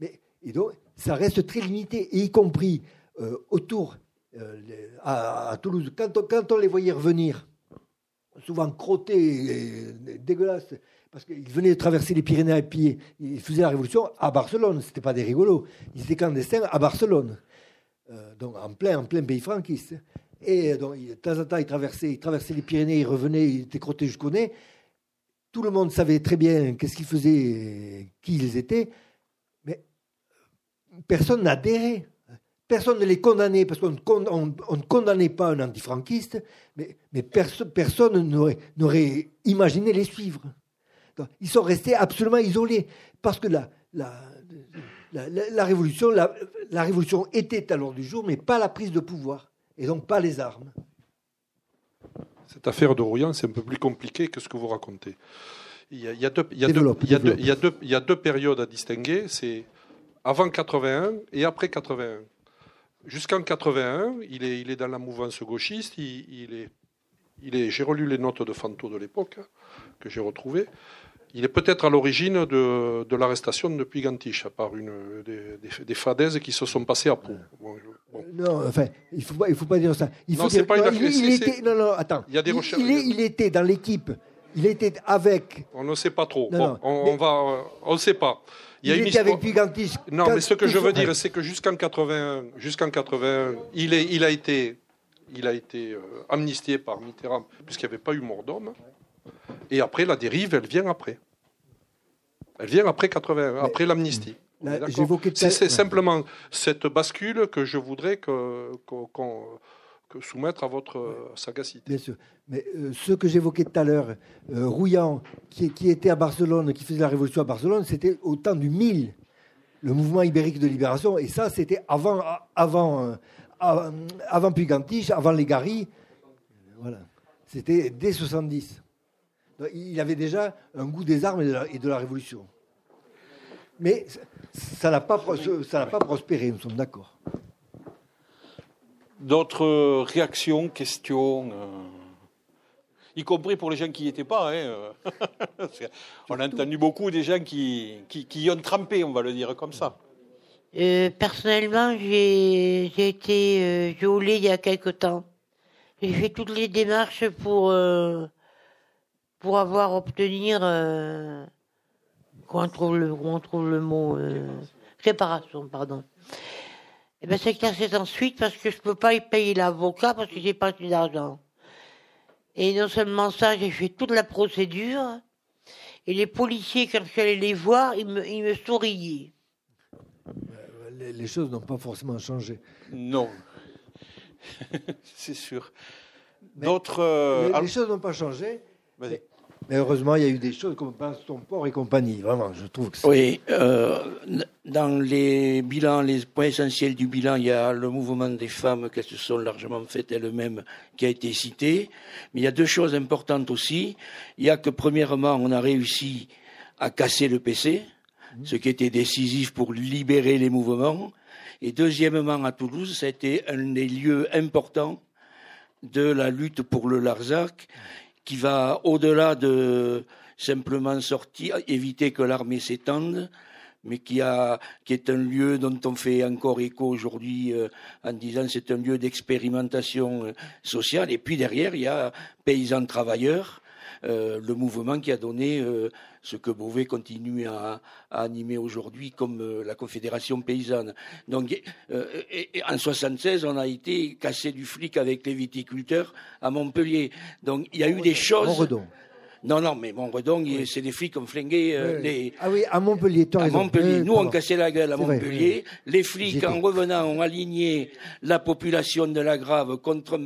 mais, et donc, ça reste très limité, y compris euh, autour, euh, à, Toulouse. Quand on, les voyait revenir, souvent crottés, et dégueulasses, parce qu'ils venaient de traverser les Pyrénées à pied, ils faisaient la révolution à Barcelone, ce n'était pas des rigolos, ils étaient clandestins à Barcelone. Euh, donc en plein, en plein pays franquiste. Et donc, de temps en temps, il traversait, les Pyrénées, il revenait, il était crotté jusqu'au nez. Tout le monde savait très bien qu'est-ce qu'ils faisaient, qui ils étaient, mais personne n'adhérait. Personne ne les condamnait, parce qu'on ne condamnait pas un antifranquiste, mais, mais personne n'aurait imaginé les suivre. ils sont restés absolument isolés, parce que la, la, la, révolution, la, révolution était à l'ordre du jour, mais pas la prise de pouvoir, et donc pas les armes. Cette affaire de Rouillant, c'est un peu plus compliqué que ce que vous racontez. Il y a, deux, périodes à distinguer, c'est avant 81 et après 81. Jusqu'en 81, il est, il est dans la mouvance gauchiste, il, est, il est, j'ai relu les notes de Fanto de l'époque, hein, que j'ai retrouvées. Il est peut-être à l'origine de, l'arrestation de Puy-Gantiche, par une, des, fadaises qui se sont passées à Pau. Non, enfin, il ne faut, pas, dire ça. Il non, pas une il, il était, non, non, attends. Il y a des recherches. Il, était dans l'équipe Il était avec. On ne sait pas trop. on, on, va, on ne sait pas. Il, y a était avec Pugantis. Non, mais ce que je veux dire, c'est que jusqu'en 81, jusqu'en 81, il, est, il a été, il a été euh, amnistié par Mitterrand puisqu'il n'y avait pas eu mort d'homme. Et après, la dérive, elle vient après. Elle vient après 81, après l'amnistie. C'est simplement cette bascule que je voudrais que, soumettre à votre sagacité. Bien sûr. Mais euh, ce que j'évoquais tout à l'heure, euh, Rouillant, qui, était à Barcelone, qui faisait la révolution à Barcelone, c'était au temps du 1000, le mouvement ibérique de libération. Et ça, c'était avant, avant, euh, avant, Pugantiche, avant les Garis. Voilà. C'était dès 70. Il avait déjà un goût des armes et de la révolution. Mais ça n'a pas, pas prospéré, nous sommes d'accord. D'autres réactions, questions euh, y compris pour les gens qui n'y étaient pas. Hein, euh. *laughs* on a entendu beaucoup des gens qui, qui, y ont trempé, on va le dire comme ça. Euh, personnellement, j'ai été violée il y a quelque temps. J'ai fait toutes les démarches pour, pour avoir obtenir on trouve le, on trouve le mot euh, réparation, pardon. Et eh ben c'est cassé ensuite parce que je peux pas y payer l'avocat parce que j'ai pas d'argent. Et non seulement ça, j'ai fait toute la procédure. Et les policiers, quand je suis allé les voir, ils me, ils me souriaient. Les, choses n'ont pas forcément changé. Non, *laughs* c'est sûr. D'autres. Euh, les, choses n'ont pas changé. Vas-y. Mais heureusement, il y a eu des choses comme ton port et compagnie. Vraiment, je trouve que Oui, euh, dans les bilans, les points essentiels du bilan, il y a le mouvement des femmes qu'elles se sont largement faites elles-mêmes qui a été cité. Mais il y a deux choses importantes aussi. Il y a que, premièrement, on a réussi à casser le PC, mmh. ce qui était décisif pour libérer les mouvements. Et deuxièmement, à Toulouse, ça a été un des lieux importants de la lutte pour le Larzac qui va au-delà de simplement sortir, éviter que l'armée s'étende, mais qui, a, qui est un lieu dont on fait encore écho aujourd'hui euh, en disant c'est un lieu d'expérimentation euh, sociale. Et puis derrière, il y a paysans travailleurs, euh, le mouvement qui a donné ce que Beauvais continue à, animer aujourd'hui comme la Confédération paysanne. Donc, en 76, on a été cassé du flic avec les viticulteurs à Montpellier. Donc, il y a eu des choses. Non, non, mais Montredon, c'est des flics qui ont flingué euh, les. Ah oui, à Montpellier, À Montpellier. Nous, on cassait la gueule à Montpellier. Les flics, en revenant, ont aligné la population de la Grave contre,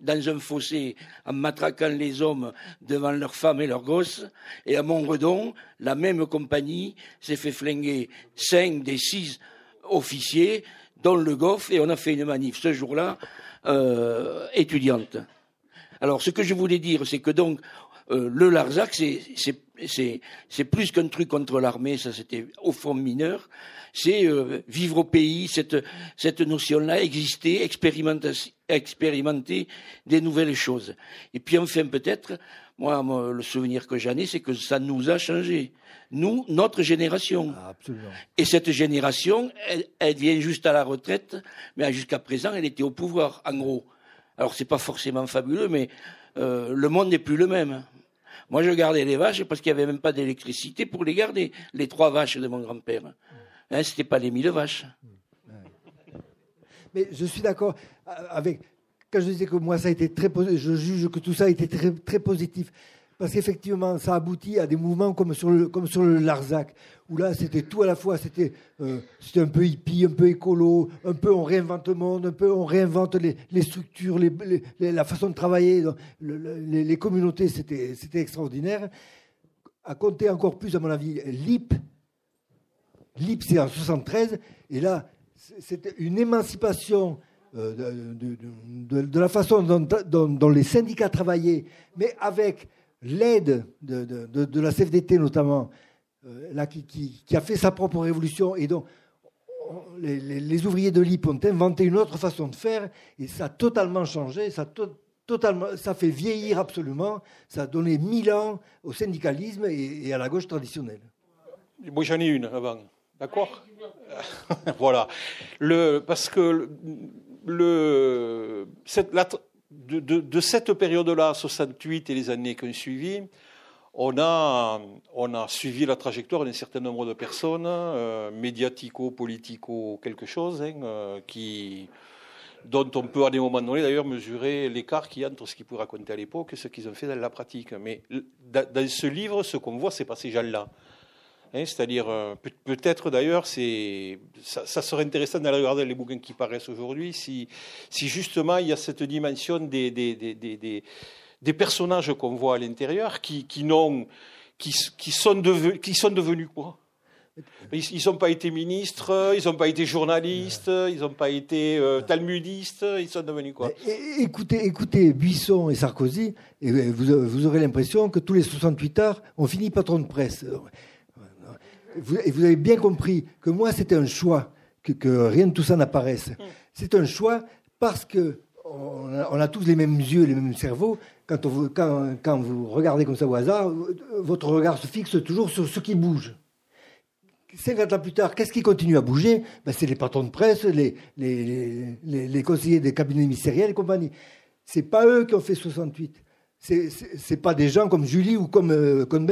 dans un fossé, en matraquant les hommes devant leurs femmes et leurs gosses. Et à Montredon, la même compagnie s'est fait flinguer cinq des six officiers, dont le Goff, et on a fait une manif ce jour-là, euh, étudiante. Alors, ce que je voulais dire, c'est que donc, euh, le Larzac, c'est plus qu'un truc contre l'armée, ça c'était au fond mineur. C'est euh, vivre au pays, cette, cette notion-là, exister, expérimenter, des nouvelles choses. Et puis enfin peut-être, moi, le souvenir que j'en ai, c'est que ça nous a changé. Nous, notre génération. Ah, absolument. Et cette génération, elle, vient juste à la retraite, mais jusqu'à présent, elle était au pouvoir, en gros. Alors c'est pas forcément fabuleux, mais euh, le monde n'est plus le même. Moi, je gardais les vaches parce qu'il n'y avait même pas d'électricité pour les garder, les trois vaches de mon grand-père. Hein, Ce n'était pas les mille vaches. Mais je suis d'accord avec. Quand je disais que moi, ça a été très je juge que tout ça a été très, très positif. Parce qu'effectivement, ça aboutit à des mouvements comme sur le, comme sur le Larzac, où là, c'était tout à la fois, c'était euh, un peu hippie, un peu écolo, un peu on réinvente le monde, un peu on réinvente les, structures, la façon de travailler, les, communautés, c'était extraordinaire. À compter encore plus, à mon avis, LIP. LIP, c'est en 73, et là, c'était une émancipation euh, de, la façon dont, dont, les syndicats travaillaient, mais avec l'aide de, la CFDT notamment, là, qui, a fait sa propre révolution, et donc les, ouvriers de l'IP ont inventé une autre façon de faire, et ça a totalement changé, ça, totalement, ça fait vieillir absolument, ça a donné mille ans au syndicalisme et, à la gauche traditionnelle. Moi j'en ai une avant, d'accord? *laughs* Voilà, parce que le, cette, la, de, cette période-là, 68 et les années qui ont suivi, on a, suivi la trajectoire d'un certain nombre de personnes, euh, médiatico, politico, quelque chose, hein, euh, qui, dont on peut à des moments donnés d'ailleurs mesurer l'écart qu'il y a entre ce qu'ils pouvaient raconter à l'époque et ce qu'ils ont fait dans la pratique. Mais dans ce livre, ce qu'on voit, c'est pas ces gens-là. Hein, c'est-à-dire, euh, peut-être d'ailleurs, ça, ça, serait intéressant d'aller regarder les bouquins qui paraissent aujourd'hui, si, justement il y a cette dimension des des personnages qu'on voit à l'intérieur qui, qui, qui, qui, sont devenus, qui sont devenus quoi? Ils n'ont pas été ministres, ils n'ont pas été journalistes, ils n'ont pas été euh, talmudistes, ils sont devenus quoi? Écoutez, écoutez Buisson et Sarkozy, et vous, vous aurez l'impression que tous les 68 heures, on finit patron de presse. et vous avez bien compris que moi, c'était un choix, que, que, rien de tout ça n'apparaisse. Mm. C'est un choix parce que on a, tous les mêmes yeux, les mêmes cerveaux. Quand, vous, regardez comme ça au hasard, votre regard se fixe toujours sur ce qui bouge. 50 ans plus tard, qu'est-ce qui continue à bouger? Ben, C'est les patrons de presse, les, conseillers des cabinets ministériels et compagnie. C'est pas eux qui ont fait 68. C'est, pas des gens comme Julie ou comme, euh, comme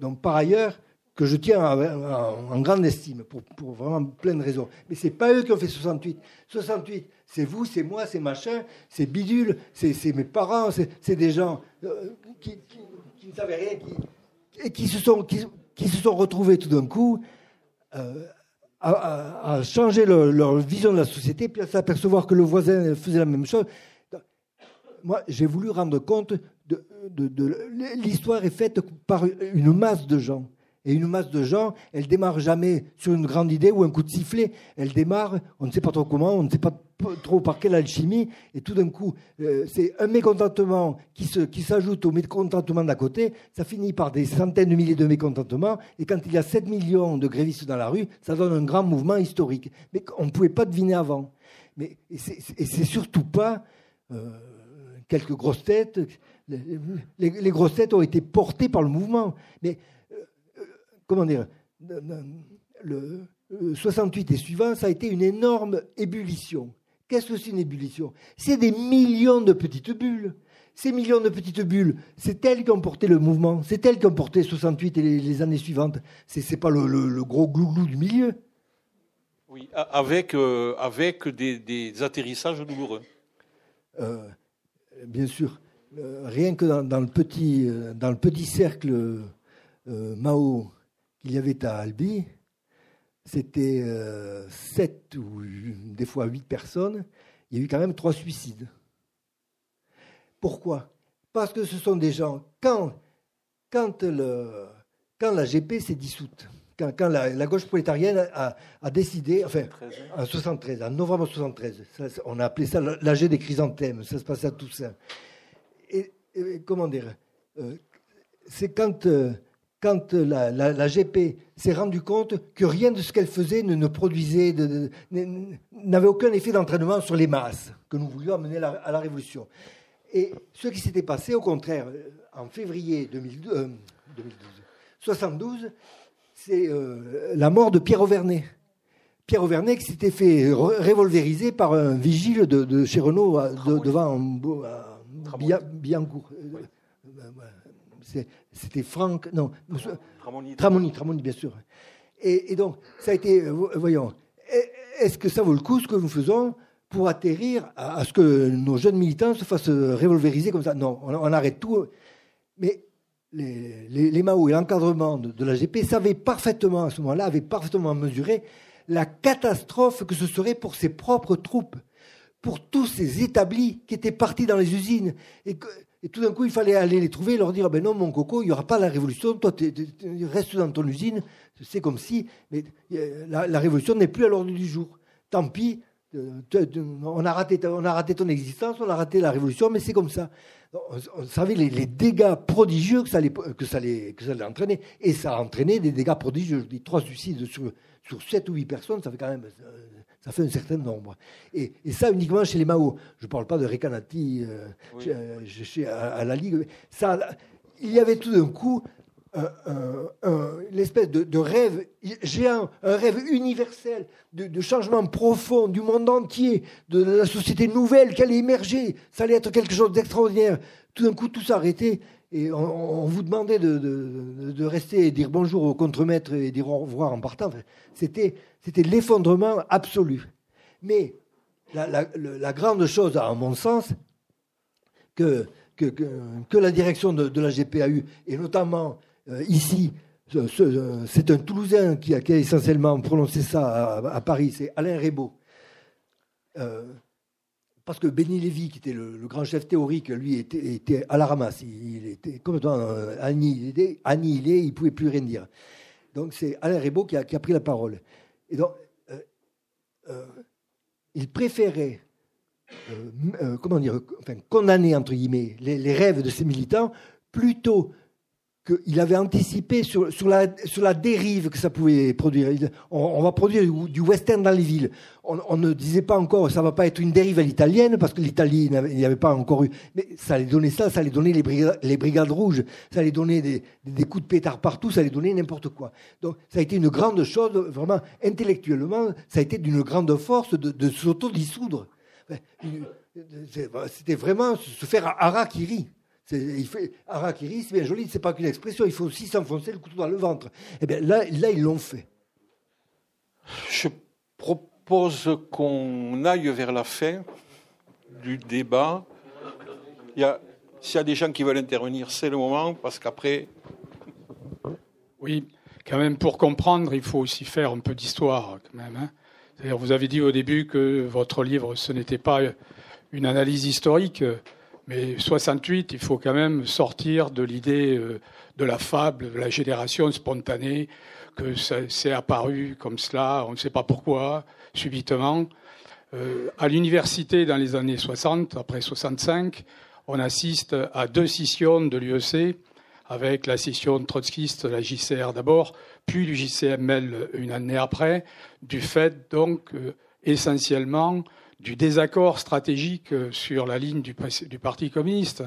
Donc, par ailleurs, que je tiens en, grande estime, pour, pour, vraiment plein de raisons. Mais c'est pas eux qui ont fait 68. 68, c'est vous, c'est moi, c'est machin, c'est bidule, c'est mes parents, c'est des gens euh, qui, ne savaient rien et qui se sont, qui, se sont retrouvés tout d'un coup euh, à, changer leur, vision de la société, puis à s'apercevoir que le voisin faisait la même chose. Moi, j'ai voulu rendre compte de, de l'histoire est faite par une masse de gens. Et une masse de gens, elle démarre jamais sur une grande idée ou un coup de sifflet. Elle démarre, on ne sait pas trop comment, on ne sait pas trop par quelle alchimie, et tout d'un coup, euh, c'est un mécontentement qui, s'ajoute au mécontentement d'à côté, ça finit par des centaines de milliers de mécontentements, et quand il y a 7 millions de grévistes dans la rue, ça donne un grand mouvement historique. Mais on ne pouvait pas deviner avant. Mais, et, c'est, surtout pas euh, quelques grosses têtes. Les, les, grosses têtes ont été portées par le mouvement. Mais comment dire, le 68 et suivant, ça a été une énorme ébullition. Qu'est-ce que c'est une ébullition? C'est des millions de petites bulles. Ces millions de petites bulles, c'est elles qui ont porté le mouvement, c'est elles qui ont porté 68 et les, années suivantes. Ce n'est pas le, gros glouglou du milieu. Oui, avec, euh, avec des, atterrissages douloureux. Euh, bien sûr. Euh, rien que dans, le petit, dans le petit cercle Mao qu'il y avait à Albi, c'était euh, sept ou des fois huit personnes. Il y a eu quand même trois suicides. Pourquoi? Parce que ce sont des gens, quand, la GP s'est dissoute, quand, la, gauche prolétarienne a, décidé, enfin, en 73, en novembre 73, on a appelé ça l'âge des chrysanthèmes, ça se passait à Toussaint. Et, et comment dire? Euh, C'est quand. Euh, quand la, GP s'est rendue compte que rien de ce qu'elle faisait ne, produisait, n'avait aucun effet d'entraînement sur les masses que nous voulions amener à la, Révolution. Et ce qui s'était passé, au contraire, euh, en février 2012, 72, euh, c'est euh, la mort de Pierre Auvernet. Pierre Auvernet qui s'était fait révolvériser par un vigile de, chez Renault devant Biancourt. C'était Franck, non, Tramoni, Tramoni, bien sûr. Et, donc, ça a été, euh, voyons, est-ce que ça vaut le coup ce que nous faisons pour atterrir à, ce que nos jeunes militants se fassent révolvériser comme ça? Non, on, arrête tout. Mais les, les, Mao et l'encadrement de, de, la GP savaient parfaitement, à ce moment-là, avaient parfaitement mesuré la catastrophe que ce serait pour ses propres troupes, pour tous ces établis qui étaient partis dans les usines. Et que, et tout d'un coup, il fallait aller les trouver et leur dire Ben non, mon coco, il n'y aura pas la révolution. Toi, tu restes dans ton usine. C'est comme si. Mais la, révolution n'est plus à l'ordre du jour. Tant pis. Euh, on a, raté, on a raté ton existence, on a raté la révolution, mais c'est comme ça. On, savait les, dégâts prodigieux que ça, allait, que, ça allait, que ça allait entraîner. Et ça a entraîné des dégâts prodigieux. Je dis trois suicides sur, sur 7 ou 8 personnes, ça fait quand même euh, ça fait un certain nombre. Et, et ça uniquement chez les Mao. Je ne parle pas de Recanati euh, chez, à, la Ligue. Ça, il y avait tout d'un coup l'espèce de, de, rêve géant, un rêve universel de, de, changement profond du monde entier, de la société nouvelle qui allait émerger. Ça allait être quelque chose d'extraordinaire. Tout d'un coup, tout s'arrêtait. Et on, vous demandait de, rester et dire bonjour au contremaître et dire au revoir en partant. C'était, l'effondrement absolu. Mais la, grande chose, à mon sens, que, que, la direction de, la GPAU, et notamment euh, ici, c'est un Toulousain qui a, essentiellement prononcé ça à, Paris, c'est Alain Rebaud. Euh, parce que Benny Lévy, qui était le, grand chef théorique, lui était, à la ramasse. Il, était complètement euh, annihilé, annihilé, il ne pouvait plus rien dire. Donc c'est Alain Rebaud qui a, pris la parole. Et donc, euh, euh, il préférait condamner entre guillemets les, rêves de ces militants plutôt qu'il avait anticipé sur, la, dérive que ça pouvait produire. On, va produire du, western dans les villes. On, ne disait pas encore ça va pas être une dérive à l'italienne parce que l'Italie n'y avait pas encore eu. Mais ça allait donner ça, ça allait donner les brigades, les brigades rouges, ça allait donner des, coups de pétard partout, ça allait donner n'importe quoi. Donc ça a été une grande chose, vraiment intellectuellement, ça a été d'une grande force de, de s'auto-dissoudre. C'était vraiment se faire harakiri. Il fait harakiri, c'est bien joli, c'est pas qu'une expression, il faut aussi s'enfoncer le couteau dans le ventre. Eh bien là, là ils l'ont fait. Je propose qu'on aille vers la fin du débat. Il y a, s'il y a des gens qui veulent intervenir, c'est le moment, parce qu'après. Oui, quand même, pour comprendre, il faut aussi faire un peu d'histoire, quand même. Hein. vous avez dit au début que votre livre, ce n'était pas une analyse historique. Mais 68, il faut quand même sortir de l'idée euh, de la fable, de la génération spontanée, que c'est apparu comme cela, on ne sait pas pourquoi, subitement. Euh, à l'université, dans les années 60, après 65, on assiste à deux scissions de l'UEC, avec la scission trotskiste, la JCR d'abord, puis du JCML une année après, du fait donc euh, essentiellement du désaccord stratégique euh, sur la ligne du, Parti communiste,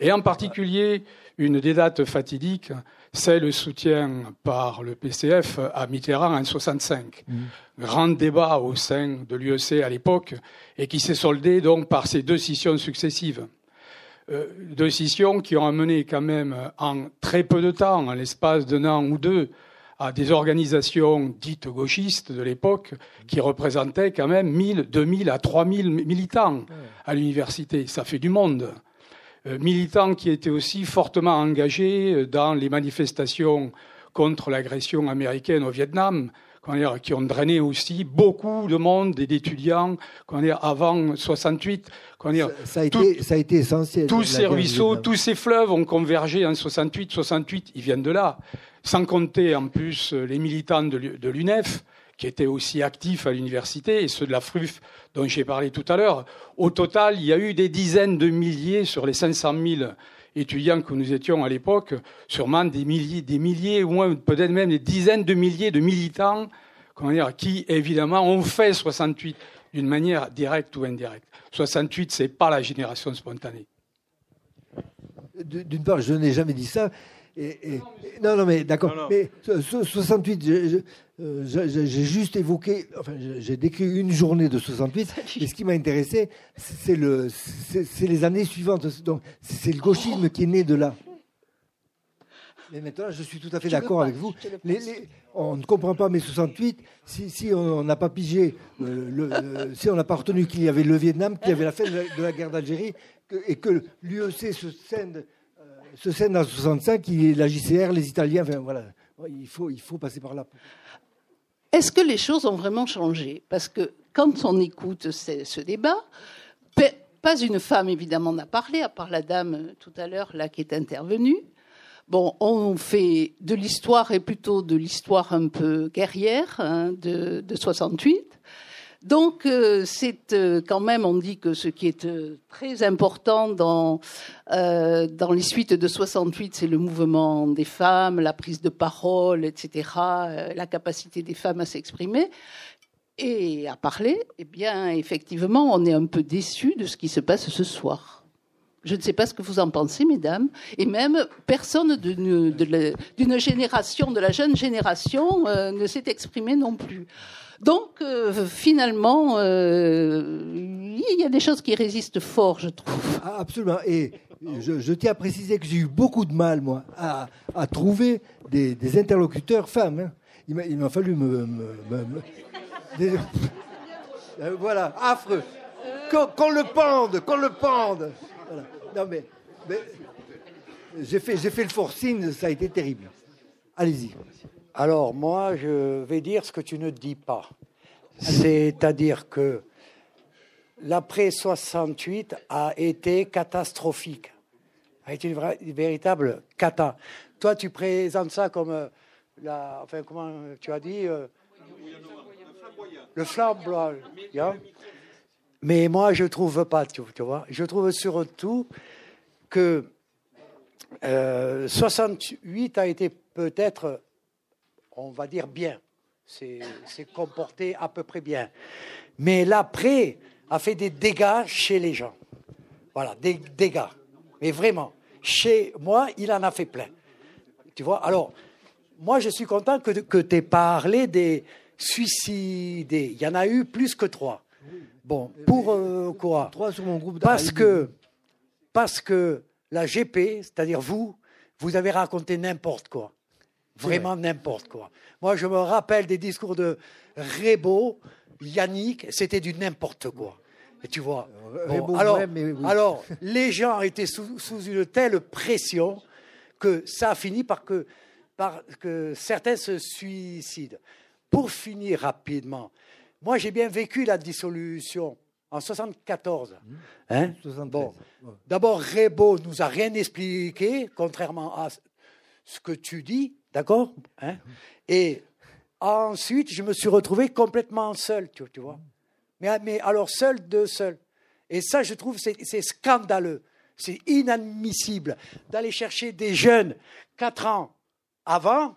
et en particulier une des dates fatidiques, c'est le soutien par le PCF à Mitterrand en 65. Mmh. Grand débat au sein de l'UEC à l'époque, et qui s'est soldé donc par ces deux scissions successives. Euh, deux scissions qui ont amené quand même en très peu de temps, en l'espace d'un an ou deux, à des organisations dites gauchistes de l'époque qui représentaient quand même 1000, 2000 à 3000 militants à l'université. Ça fait du monde. Euh, militants qui étaient aussi fortement engagés euh, dans les manifestations contre l'agression américaine au Vietnam, qui ont drainé aussi beaucoup de monde et d'étudiants avant 68. Ça, a été, ça a été essentiel. Tous ces ruisseaux, tous ces fleuves ont convergé en 68. 68, ils viennent de là sans compter en plus les militants de l'UNEF, qui étaient aussi actifs à l'université, et ceux de la FRUF dont j'ai parlé tout à l'heure. Au total, il y a eu des dizaines de milliers sur les 500 000 étudiants que nous étions à l'époque, sûrement des milliers, des milliers, ou peut-être même des dizaines de milliers de militants qui, évidemment, ont fait 68 d'une manière directe ou indirecte. 68, c'est pas la génération spontanée. D'une part, je n'ai jamais dit ça non, non, mais d'accord. Mais 68, euh, j'ai juste évoqué, enfin, j'ai décrit une journée de 68, et ce qui m'a intéressé, c'est le, c'est les années suivantes. Donc, c'est le gauchisme qui est né de là. Mais maintenant, je suis tout à fait d'accord avec vous. on ne comprend pas mai 68 si, si on n'a pas pigé, euh, le, si on n'a pas retenu qu'il y avait le Vietnam, qu'il y avait la fin de la, guerre d'Algérie, et que l'UEC se scinde ce scène en 65, la JCR, les Italiens, voilà, il faut, il faut passer par là. Est-ce que les choses ont vraiment changé? Parce que quand on écoute ce, débat, pas une femme évidemment n'a parlé, à part la dame tout à l'heure là qui est intervenue. Bon, on fait de l'histoire et plutôt de l'histoire un peu guerrière hein, de, de 68. Donc, euh, c'est euh, quand même, on dit que ce qui est euh, très important dans, dans les suites de 68, c'est le mouvement des femmes, la prise de parole, etc., la capacité des femmes à s'exprimer et à parler. Eh bien, effectivement, on est un peu déçu de ce qui se passe ce soir. Je ne sais pas ce que vous en pensez, mesdames. Et même personne d'une génération, de la jeune génération, ne s'est exprimé non plus. Donc, euh, finalement, euh, il y a des choses qui résistent fort, je trouve. Ah, absolument. Et, je, tiens à préciser que j'ai eu beaucoup de mal, moi, à, trouver des, interlocuteurs femmes. Hein. Il m'a fallu me. *laughs* Euh, voilà, affreux. Qu'on le pende, qu'on le pende. Non, mais, j'ai fait, fait le forcing, ça a été terrible. Allez-y. Alors, moi, je vais dire ce que tu ne dis pas. C'est-à-dire que l'après 68 a été catastrophique, a été une, véritable cata. Toi, tu présentes ça comme euh, la, enfin, comment tu as dit, euh, le flamboyant. Mais moi, je trouve pas, tu, vois. Je trouve surtout que 68 euh, a été peut-être, on va dire bien, c'est comporté à peu près bien. Mais l'après a fait des dégâts chez les gens. Voilà, des dégâts. Mais vraiment, chez moi, il en a fait plein. Tu vois Alors, moi, je suis content que, que tu aies parlé des suicidés. Il y en a eu plus que trois. Bon, pour euh, quoi? Trois sur mon groupe Parce que, parce que la GP, c'est-à-dire vous, vous avez raconté n'importe quoi. Vraiment n'importe quoi. Moi, je me rappelle des discours de Rébo, Yannick, c'était du n'importe quoi. Et tu vois. alors, alors, les gens étaient sous, sous, une telle pression que ça a fini par que, par que certains se suicident. Pour finir rapidement, moi j'ai bien vécu la dissolution en 74. Mmh. Hein bon. D'abord, Rebo nous a rien expliqué, contrairement à ce que tu dis, d'accord hein Et ensuite, je me suis retrouvé complètement seul, tu, vois. Mais, alors seul de seul. Et ça, je trouve, c'est scandaleux. C'est inadmissible d'aller chercher des jeunes quatre ans avant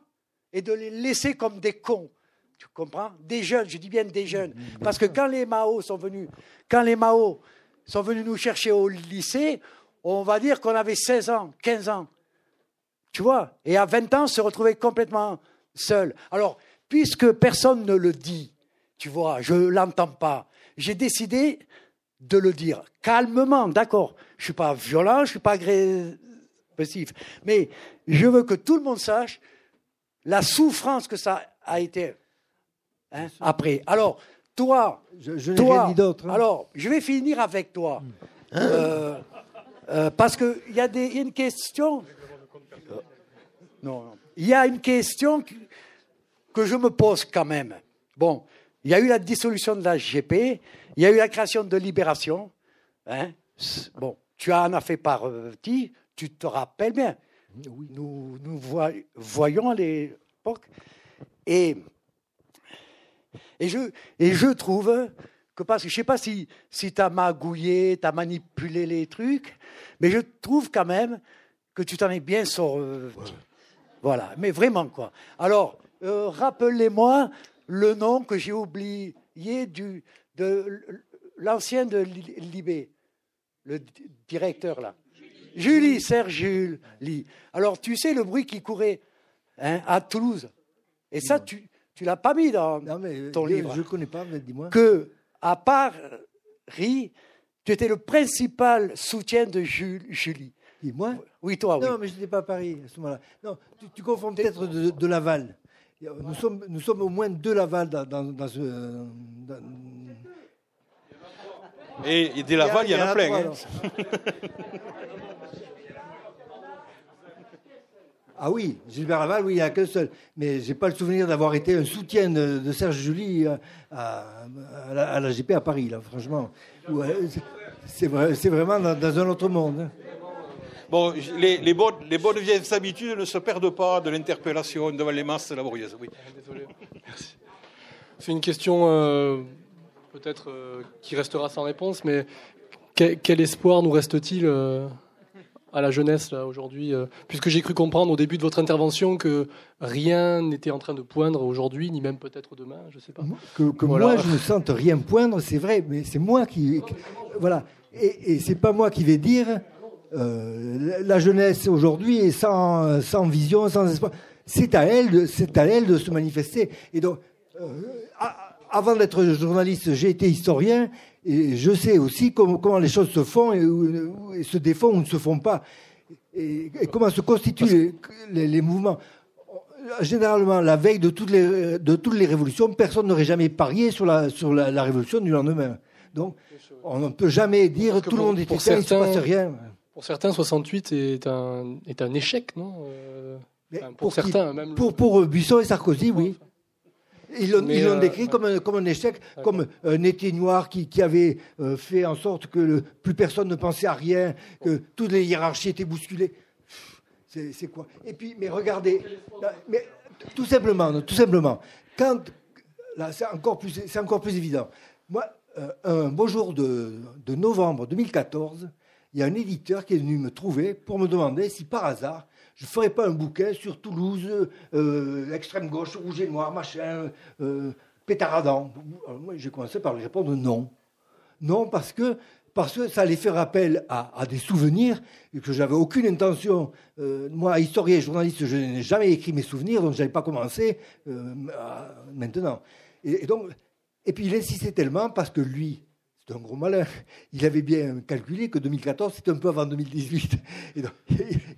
et de les laisser comme des cons. Tu comprends? Des jeunes, je dis bien des jeunes. Parce que quand les Mao sont venus, quand les Mao sont venus nous chercher au lycée, on va dire qu'on avait 16 ans, 15 ans. Tu vois Et à 20 ans, se retrouver complètement seul. Alors, puisque personne ne le dit, tu vois, je ne l'entends pas, j'ai décidé de le dire calmement, d'accord Je ne suis pas violent, je ne suis pas agressif, mais je veux que tout le monde sache la souffrance que ça a été hein, après. Alors, toi, je, toi, rien. Hein. Alors, je vais finir avec toi. Euh, euh, parce qu'il y, a une question. Non, non. Il y a une question que je me pose quand même. Bon, il y a eu la dissolution de la GP, il y a eu la création de Libération. Hein bon, tu en as fait partie, tu te rappelles bien. Oui. Nous, nous voyons à l'époque. Et, et, je, et je trouve que, parce que je ne sais pas si, si tu as magouillé, tu as manipulé les trucs, mais je trouve quand même que tu t'en es bien sorti. Voilà, mais vraiment quoi. Alors, euh, rappelez-moi le nom que j'ai oublié du, de l'ancien de Libé, le directeur là. Julie, Serge Julie. Alors, tu sais le bruit qui courait hein, à Toulouse. Et ça, tu ne l'as pas mis dans ton livre. Je ne connais pas, mais dis-moi. Que, à Paris, tu étais le principal soutien de Julie. Et moi Oui, toi, oui. Non, mais je n'étais pas à Paris à ce moment-là. Non, tu, confonds peut-être de, Laval. Nous sommes, nous sommes au moins deux Laval dans, ce. Et, des Laval, il y, en a, plein. Hein. Ah oui, Gilbert Laval, oui, il n'y a qu'un seul. Mais je n'ai pas le souvenir d'avoir été un soutien de, Serge Julie euh, à, à, la, GP à Paris, là, franchement. C'est vraiment dans, dans, un autre monde. Bon, les, bonnes, les bonnes vieilles habitudes ne se perdent pas de l'interpellation devant les masses laborieuses. Oui. Désolé. Merci. C'est une question euh, peut-être euh, qui restera sans réponse, mais quel, espoir nous reste-t-il euh, à la jeunesse aujourd'hui Puisque j'ai cru comprendre au début de votre intervention que rien n'était en train de poindre aujourd'hui, ni même peut-être demain, je ne sais pas. Que, moi, je ne sente rien poindre, c'est vrai, mais c'est moi qui. Voilà. Et, et c'est pas moi qui vais dire euh, la jeunesse aujourd'hui est sans, sans, vision, sans espoir. C'est à elle, de, c'est à elle de se manifester. Et donc, euh, avant d'être journaliste, j'ai été historien, et je sais aussi comment, comment les choses se font et, se défont ou ne se font pas. Et, comment se constituent les, mouvements. Généralement, la veille de toutes les, de toutes les révolutions, personne n'aurait jamais parié sur la, sur la, révolution du lendemain. Donc, on ne peut jamais dire tout le monde était là, il ne se passe rien. Pour certains, 68 est un, est un échec, non euh, pour, certains, même. Pour, pour Buisson et Sarkozy, oui. Ils l'ont euh, décrit comme un, comme un échec, comme un été noir qui, qui avait euh, fait en sorte que plus personne ne pensait à rien, que toutes les hiérarchies étaient bousculées. C'est quoi? Et puis, mais regardez, mais, tout simplement, tout simplement, quand, là, c'est encore plus, c'est encore plus évident. Moi, euh, un beau jour de, de novembre 2014, il y a un éditeur qui est venu me trouver pour me demander si par hasard je ne ferai pas un bouquin sur Toulouse, euh, extrême gauche, rouge et noir, machin, euh, pétaradant. moi, j'ai commencé par lui répondre non. Non, parce que, parce que ça allait faire appel à, des souvenirs et que j'avais aucune intention. Euh, moi, historien et journaliste, je n'ai jamais écrit mes souvenirs, donc je n'avais pas commencé maintenant. Et, donc, et puis il insistait tellement parce que lui, c'est un gros malin. Il avait bien calculé que 2014, c'était un peu avant 2018. *laughs*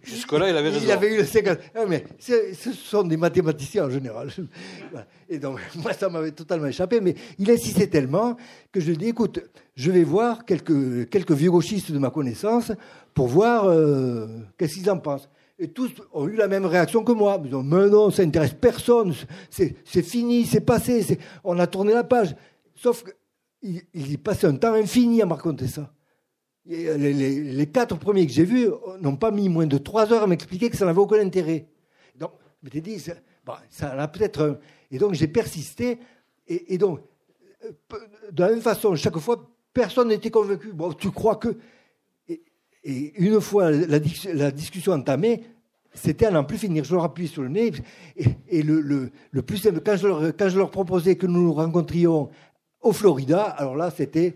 Jusque-là, il avait raison. Il avait eu le 50. Ah, mais ce sont des mathématiciens en général. *laughs* Et donc, *laughs* moi, ça m'avait totalement échappé. Mais il insistait tellement que je lui ai dit écoute, je vais voir quelques, quelques vieux gauchistes de ma connaissance pour voir euh, qu'est-ce qu'ils en pensent. Et tous ont eu la même réaction que moi. Ils ont dit mais non, ça n'intéresse personne. C'est fini, c'est passé. On a tourné la page. Sauf que il, il un temps infini à me raconter ça. Les, quatre premiers que j'ai vus n'ont pas mis moins de trois heures à m'expliquer que ça n'avait aucun intérêt. Donc, je m'étais dit, ça, ça a peut-être. Et donc, j'ai persisté. Et, donc, de la même façon, chaque fois, personne n'était convaincu. Bon, tu crois que. Et, une fois la, discussion entamée, c'était à n'en plus finir. Je leur appuie sur le nez. Et, le, plus simple, quand je leur proposais que nous nous rencontrions au Florida, alors là, c'était,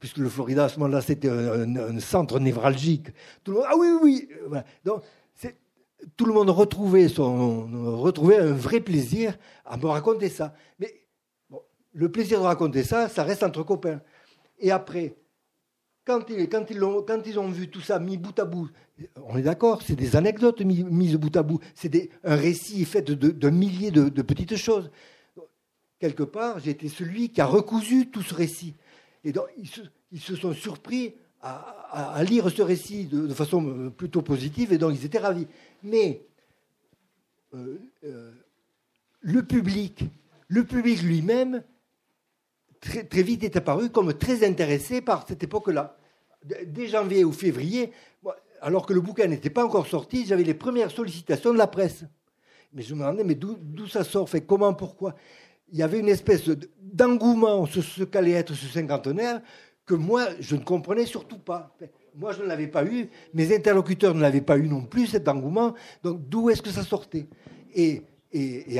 puisque le Florida, à ce moment-là, c'était un, centre névralgique. Tout le monde, ah oui, oui, voilà. Donc, tout le monde retrouvait, son, retrouvait un vrai plaisir à me raconter ça. Mais le plaisir de raconter ça, ça reste entre copains. Et après, quand ils, quand ils, ont, quand ils ont vu tout ça mis bout à bout, on est d'accord, c'est des anecdotes mises bout à bout, c'est un récit fait de, de, milliers de, petites choses quelque part, j'ai été celui qui a recousu tout ce récit. Et ils se, sont surpris à, lire ce récit de, façon euh, plutôt positive, et donc ils étaient ravis. Mais euh, euh, le public, le public lui-même, très, très, vite est apparu comme très intéressé par cette époque-là. Dès janvier ou février, alors que le bouquin n'était pas encore sorti, j'avais les premières sollicitations de la presse. Mais je me demandais, mais d'où ça sort? Fait, Comment Pourquoi? Il y avait une espèce d'engouement sur ce qu'allait être ce cinquantenaire que moi, je ne comprenais surtout pas. Moi, je ne l'avais pas eu, mes interlocuteurs ne l'avaient pas eu non plus, cet engouement. Donc, d'où est-ce que ça sortait? Et,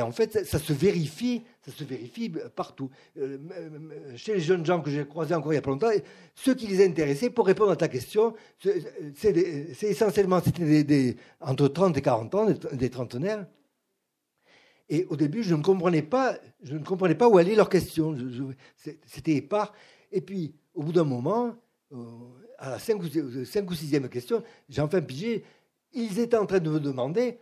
en fait, ça, se vérifie, ça se vérifie partout. Euh, chez les jeunes gens que j'ai croisés encore il y a pas longtemps, ceux qui les intéressaient, pour répondre à ta question, c'est essentiellement c'était des, entre 30 et 40 ans, des trentenaires, et au début, je ne comprenais pas, je ne comprenais pas où allaient leurs questions. C'était épars. Et puis, au bout d'un moment, euh, à la cinq ou, cinq ou sixième question, j'ai enfin pigé. Ils étaient en train de me demander.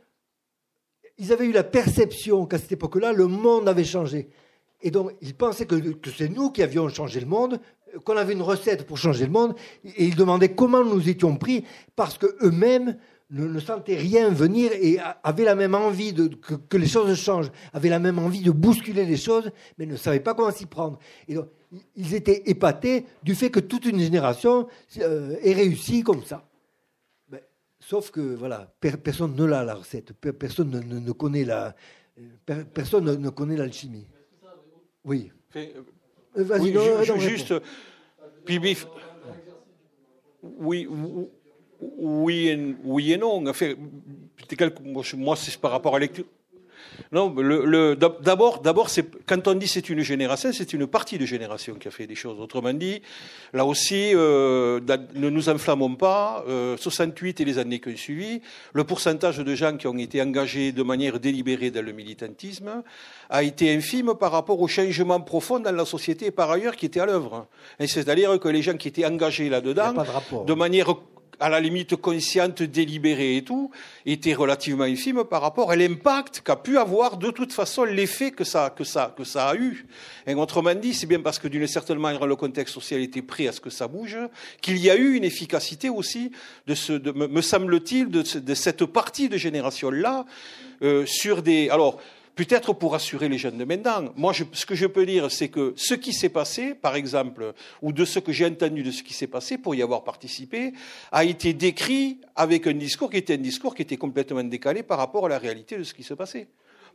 Ils avaient eu la perception qu'à cette époque-là, le monde avait changé. Et donc, ils pensaient que, que c'est nous qui avions changé le monde, qu'on avait une recette pour changer le monde. Et ils demandaient comment nous étions pris, parce qu'eux-mêmes ne, ne, sentait rien venir et avait la même envie de, que, les choses changent, avait la même envie de bousculer les choses, mais ne savait pas comment s'y prendre. Et donc, ils étaient épatés du fait que toute une génération euh, ait réussi comme ça. sauf que, voilà, personne ne l'a la recette, personne ne, ne, connaît la, personne ne, connaît l'alchimie. Oui. Euh, Vas-y, juste, puis, oui, oui et, oui et non. Enfin, moi, c'est par rapport à lecture. Non, le, d'abord, d'abord, c'est quand on dit c'est une génération, c'est une partie de génération qui a fait des choses. Autrement dit, là aussi, euh, ne nous enflammons pas. 68 euh, et les années qui ont suivi, le pourcentage de gens qui ont été engagés de manière délibérée dans le militantisme a été infime par rapport au changement profond dans la société par ailleurs qui était à l'œuvre. C'est-à-dire que les gens qui étaient engagés là-dedans, de, de manière à la limite consciente, délibérée et tout, était relativement infime par rapport à l'impact qu'a pu avoir de toute façon l'effet que ça, a eu. Et autrement dit, c'est bien parce que d'une certaine manière le contexte social était prêt à ce que ça bouge, qu'il y a eu une efficacité aussi, de ce, de, me semble-t-il, de, de, cette partie de génération-là, euh, sur des... Alors, peut-être pour assurer les jeunes de maintenant. Moi, ce que je peux dire, c'est que ce qui s'est passé, par exemple, ou de ce que j'ai entendu de ce qui s'est passé pour y avoir participé, a été décrit avec un discours qui était un discours qui était complètement décalé par rapport à la réalité de ce qui se passait.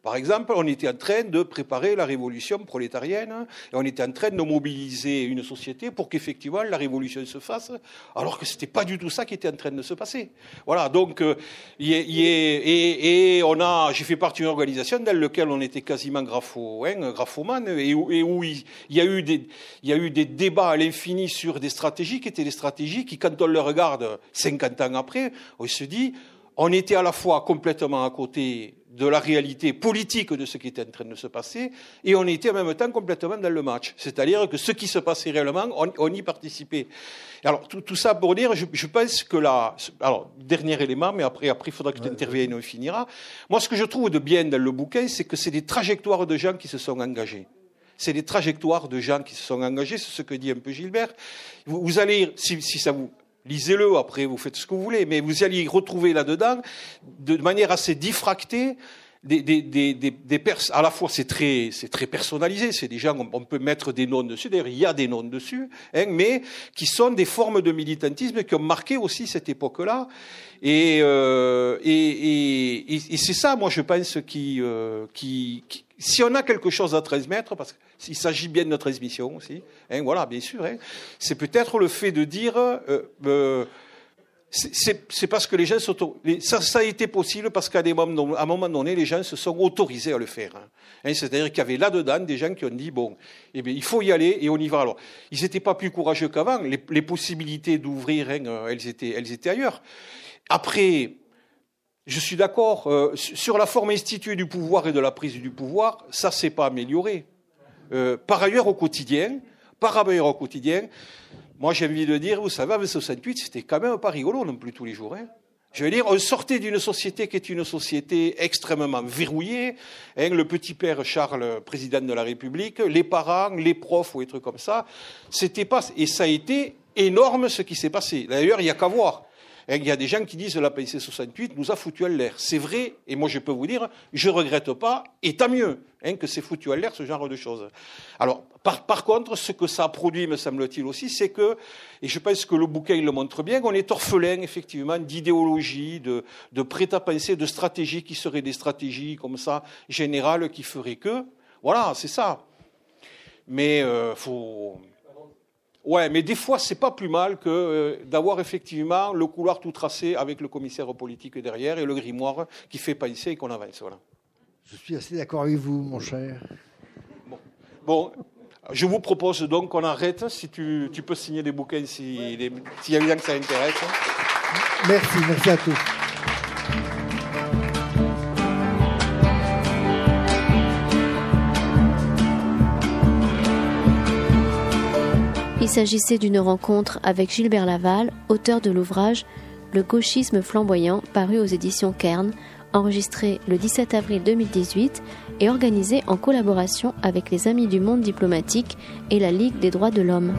Par exemple, on était en train de préparer la révolution prolétarienne et on était en train de mobiliser une société pour qu'effectivement la révolution se fasse, alors que ce n'était pas du tout ça qui était en train de se passer. Voilà, donc, euh, et, on a, j'ai fait partie d'une organisation dans laquelle on était quasiment grapho, hein, graphomane et, où il y, a eu des, des débats à l'infini sur des stratégies qui étaient des stratégies qui, quand on les regarde 50 ans après, on se dit, on était à la fois complètement à côté de la réalité politique de ce qui était en train de se passer, et on était en même temps complètement dans le match. C'est-à-dire que ce qui se passait réellement, on, y participait. Alors, tout, ça pour dire, je, pense que là, alors, dernier élément, mais après, après, il faudra que tu interviennes et on finira. Moi, ce que je trouve de bien dans le bouquin, c'est que c'est des trajectoires de gens qui se sont engagés. C'est des trajectoires de gens qui se sont engagés, c'est ce que dit un peu Gilbert. Vous, allez, si, si ça vous, Lisez-le, après vous faites ce que vous voulez, mais vous allez y retrouver là-dedans, de manière assez diffractée, des, des, des, des à la fois c'est très, très personnalisé, c'est des gens, on, peut mettre des noms dessus, d'ailleurs il y a des noms dessus, hein, mais qui sont des formes de militantisme qui ont marqué aussi cette époque-là. Et, euh, et, et, et c'est ça, moi je pense, qui, euh, qui si on a quelque chose à transmettre, parce qu'il s'agit bien de notre transmission aussi, hein, voilà, bien sûr, hein, c'est peut-être le fait de dire, euh, euh, c'est parce que les gens sont, ça, a été possible parce qu'à un moment donné, les gens se sont autorisés à le faire. Hein. C'est-à-dire qu'il y avait là-dedans des gens qui ont dit bon, eh il faut y aller et on y va. Alors, ils n'étaient pas plus courageux qu'avant. Les, les, possibilités d'ouvrir, hein, elles étaient, elles étaient ailleurs. Après, je suis d'accord, euh, sur la forme instituée du pouvoir et de la prise du pouvoir, ça s'est pas amélioré. Euh, par ailleurs, au quotidien, par ailleurs au quotidien, moi j'ai envie de dire, vous savez, avec 68, c'était quand même pas rigolo non plus tous les jours. Hein. Je veux dire, on sortait d'une société qui est une société extrêmement verrouillée. Hein, le petit père Charles, président de la République, les parents, les profs ou des trucs comme ça. C'était pas, et ça a été énorme ce qui s'est passé. D'ailleurs, il n'y a qu'à voir. Hein, il y a des gens qui disent la PIC 68 nous a foutu à l'air. C'est vrai, et moi je peux vous dire, je ne regrette pas, et tant mieux hein, que c'est foutu à l'air ce genre de choses. Alors, par, contre, ce que ça a produit, me semble-t-il aussi, c'est que, et je pense que le bouquin le montre bien, qu'on est orphelin effectivement d'idéologie, de, de prêt-à-penser, de stratégies qui seraient des stratégies comme ça, générales, qui feraient que. Voilà, c'est ça. Mais euh, faut Ouais, mais des fois, c'est pas plus mal que euh, d'avoir effectivement le couloir tout tracé avec le commissaire politique derrière et le grimoire qui fait penser et qu'on avance. Voilà. Je suis assez d'accord avec vous, mon cher. Bon. je vous propose donc qu'on arrête. Si tu, tu, peux signer des bouquins s'il y a bien que ça intéresse. Merci, merci à tous. Il s'agissait d'une rencontre avec Gilbert Laval, auteur de l'ouvrage Le gauchisme flamboyant, paru aux éditions Kern, enregistré le 17 avril 2018 et organisé en collaboration avec les Amis du Monde diplomatique et la Ligue des droits de l'homme.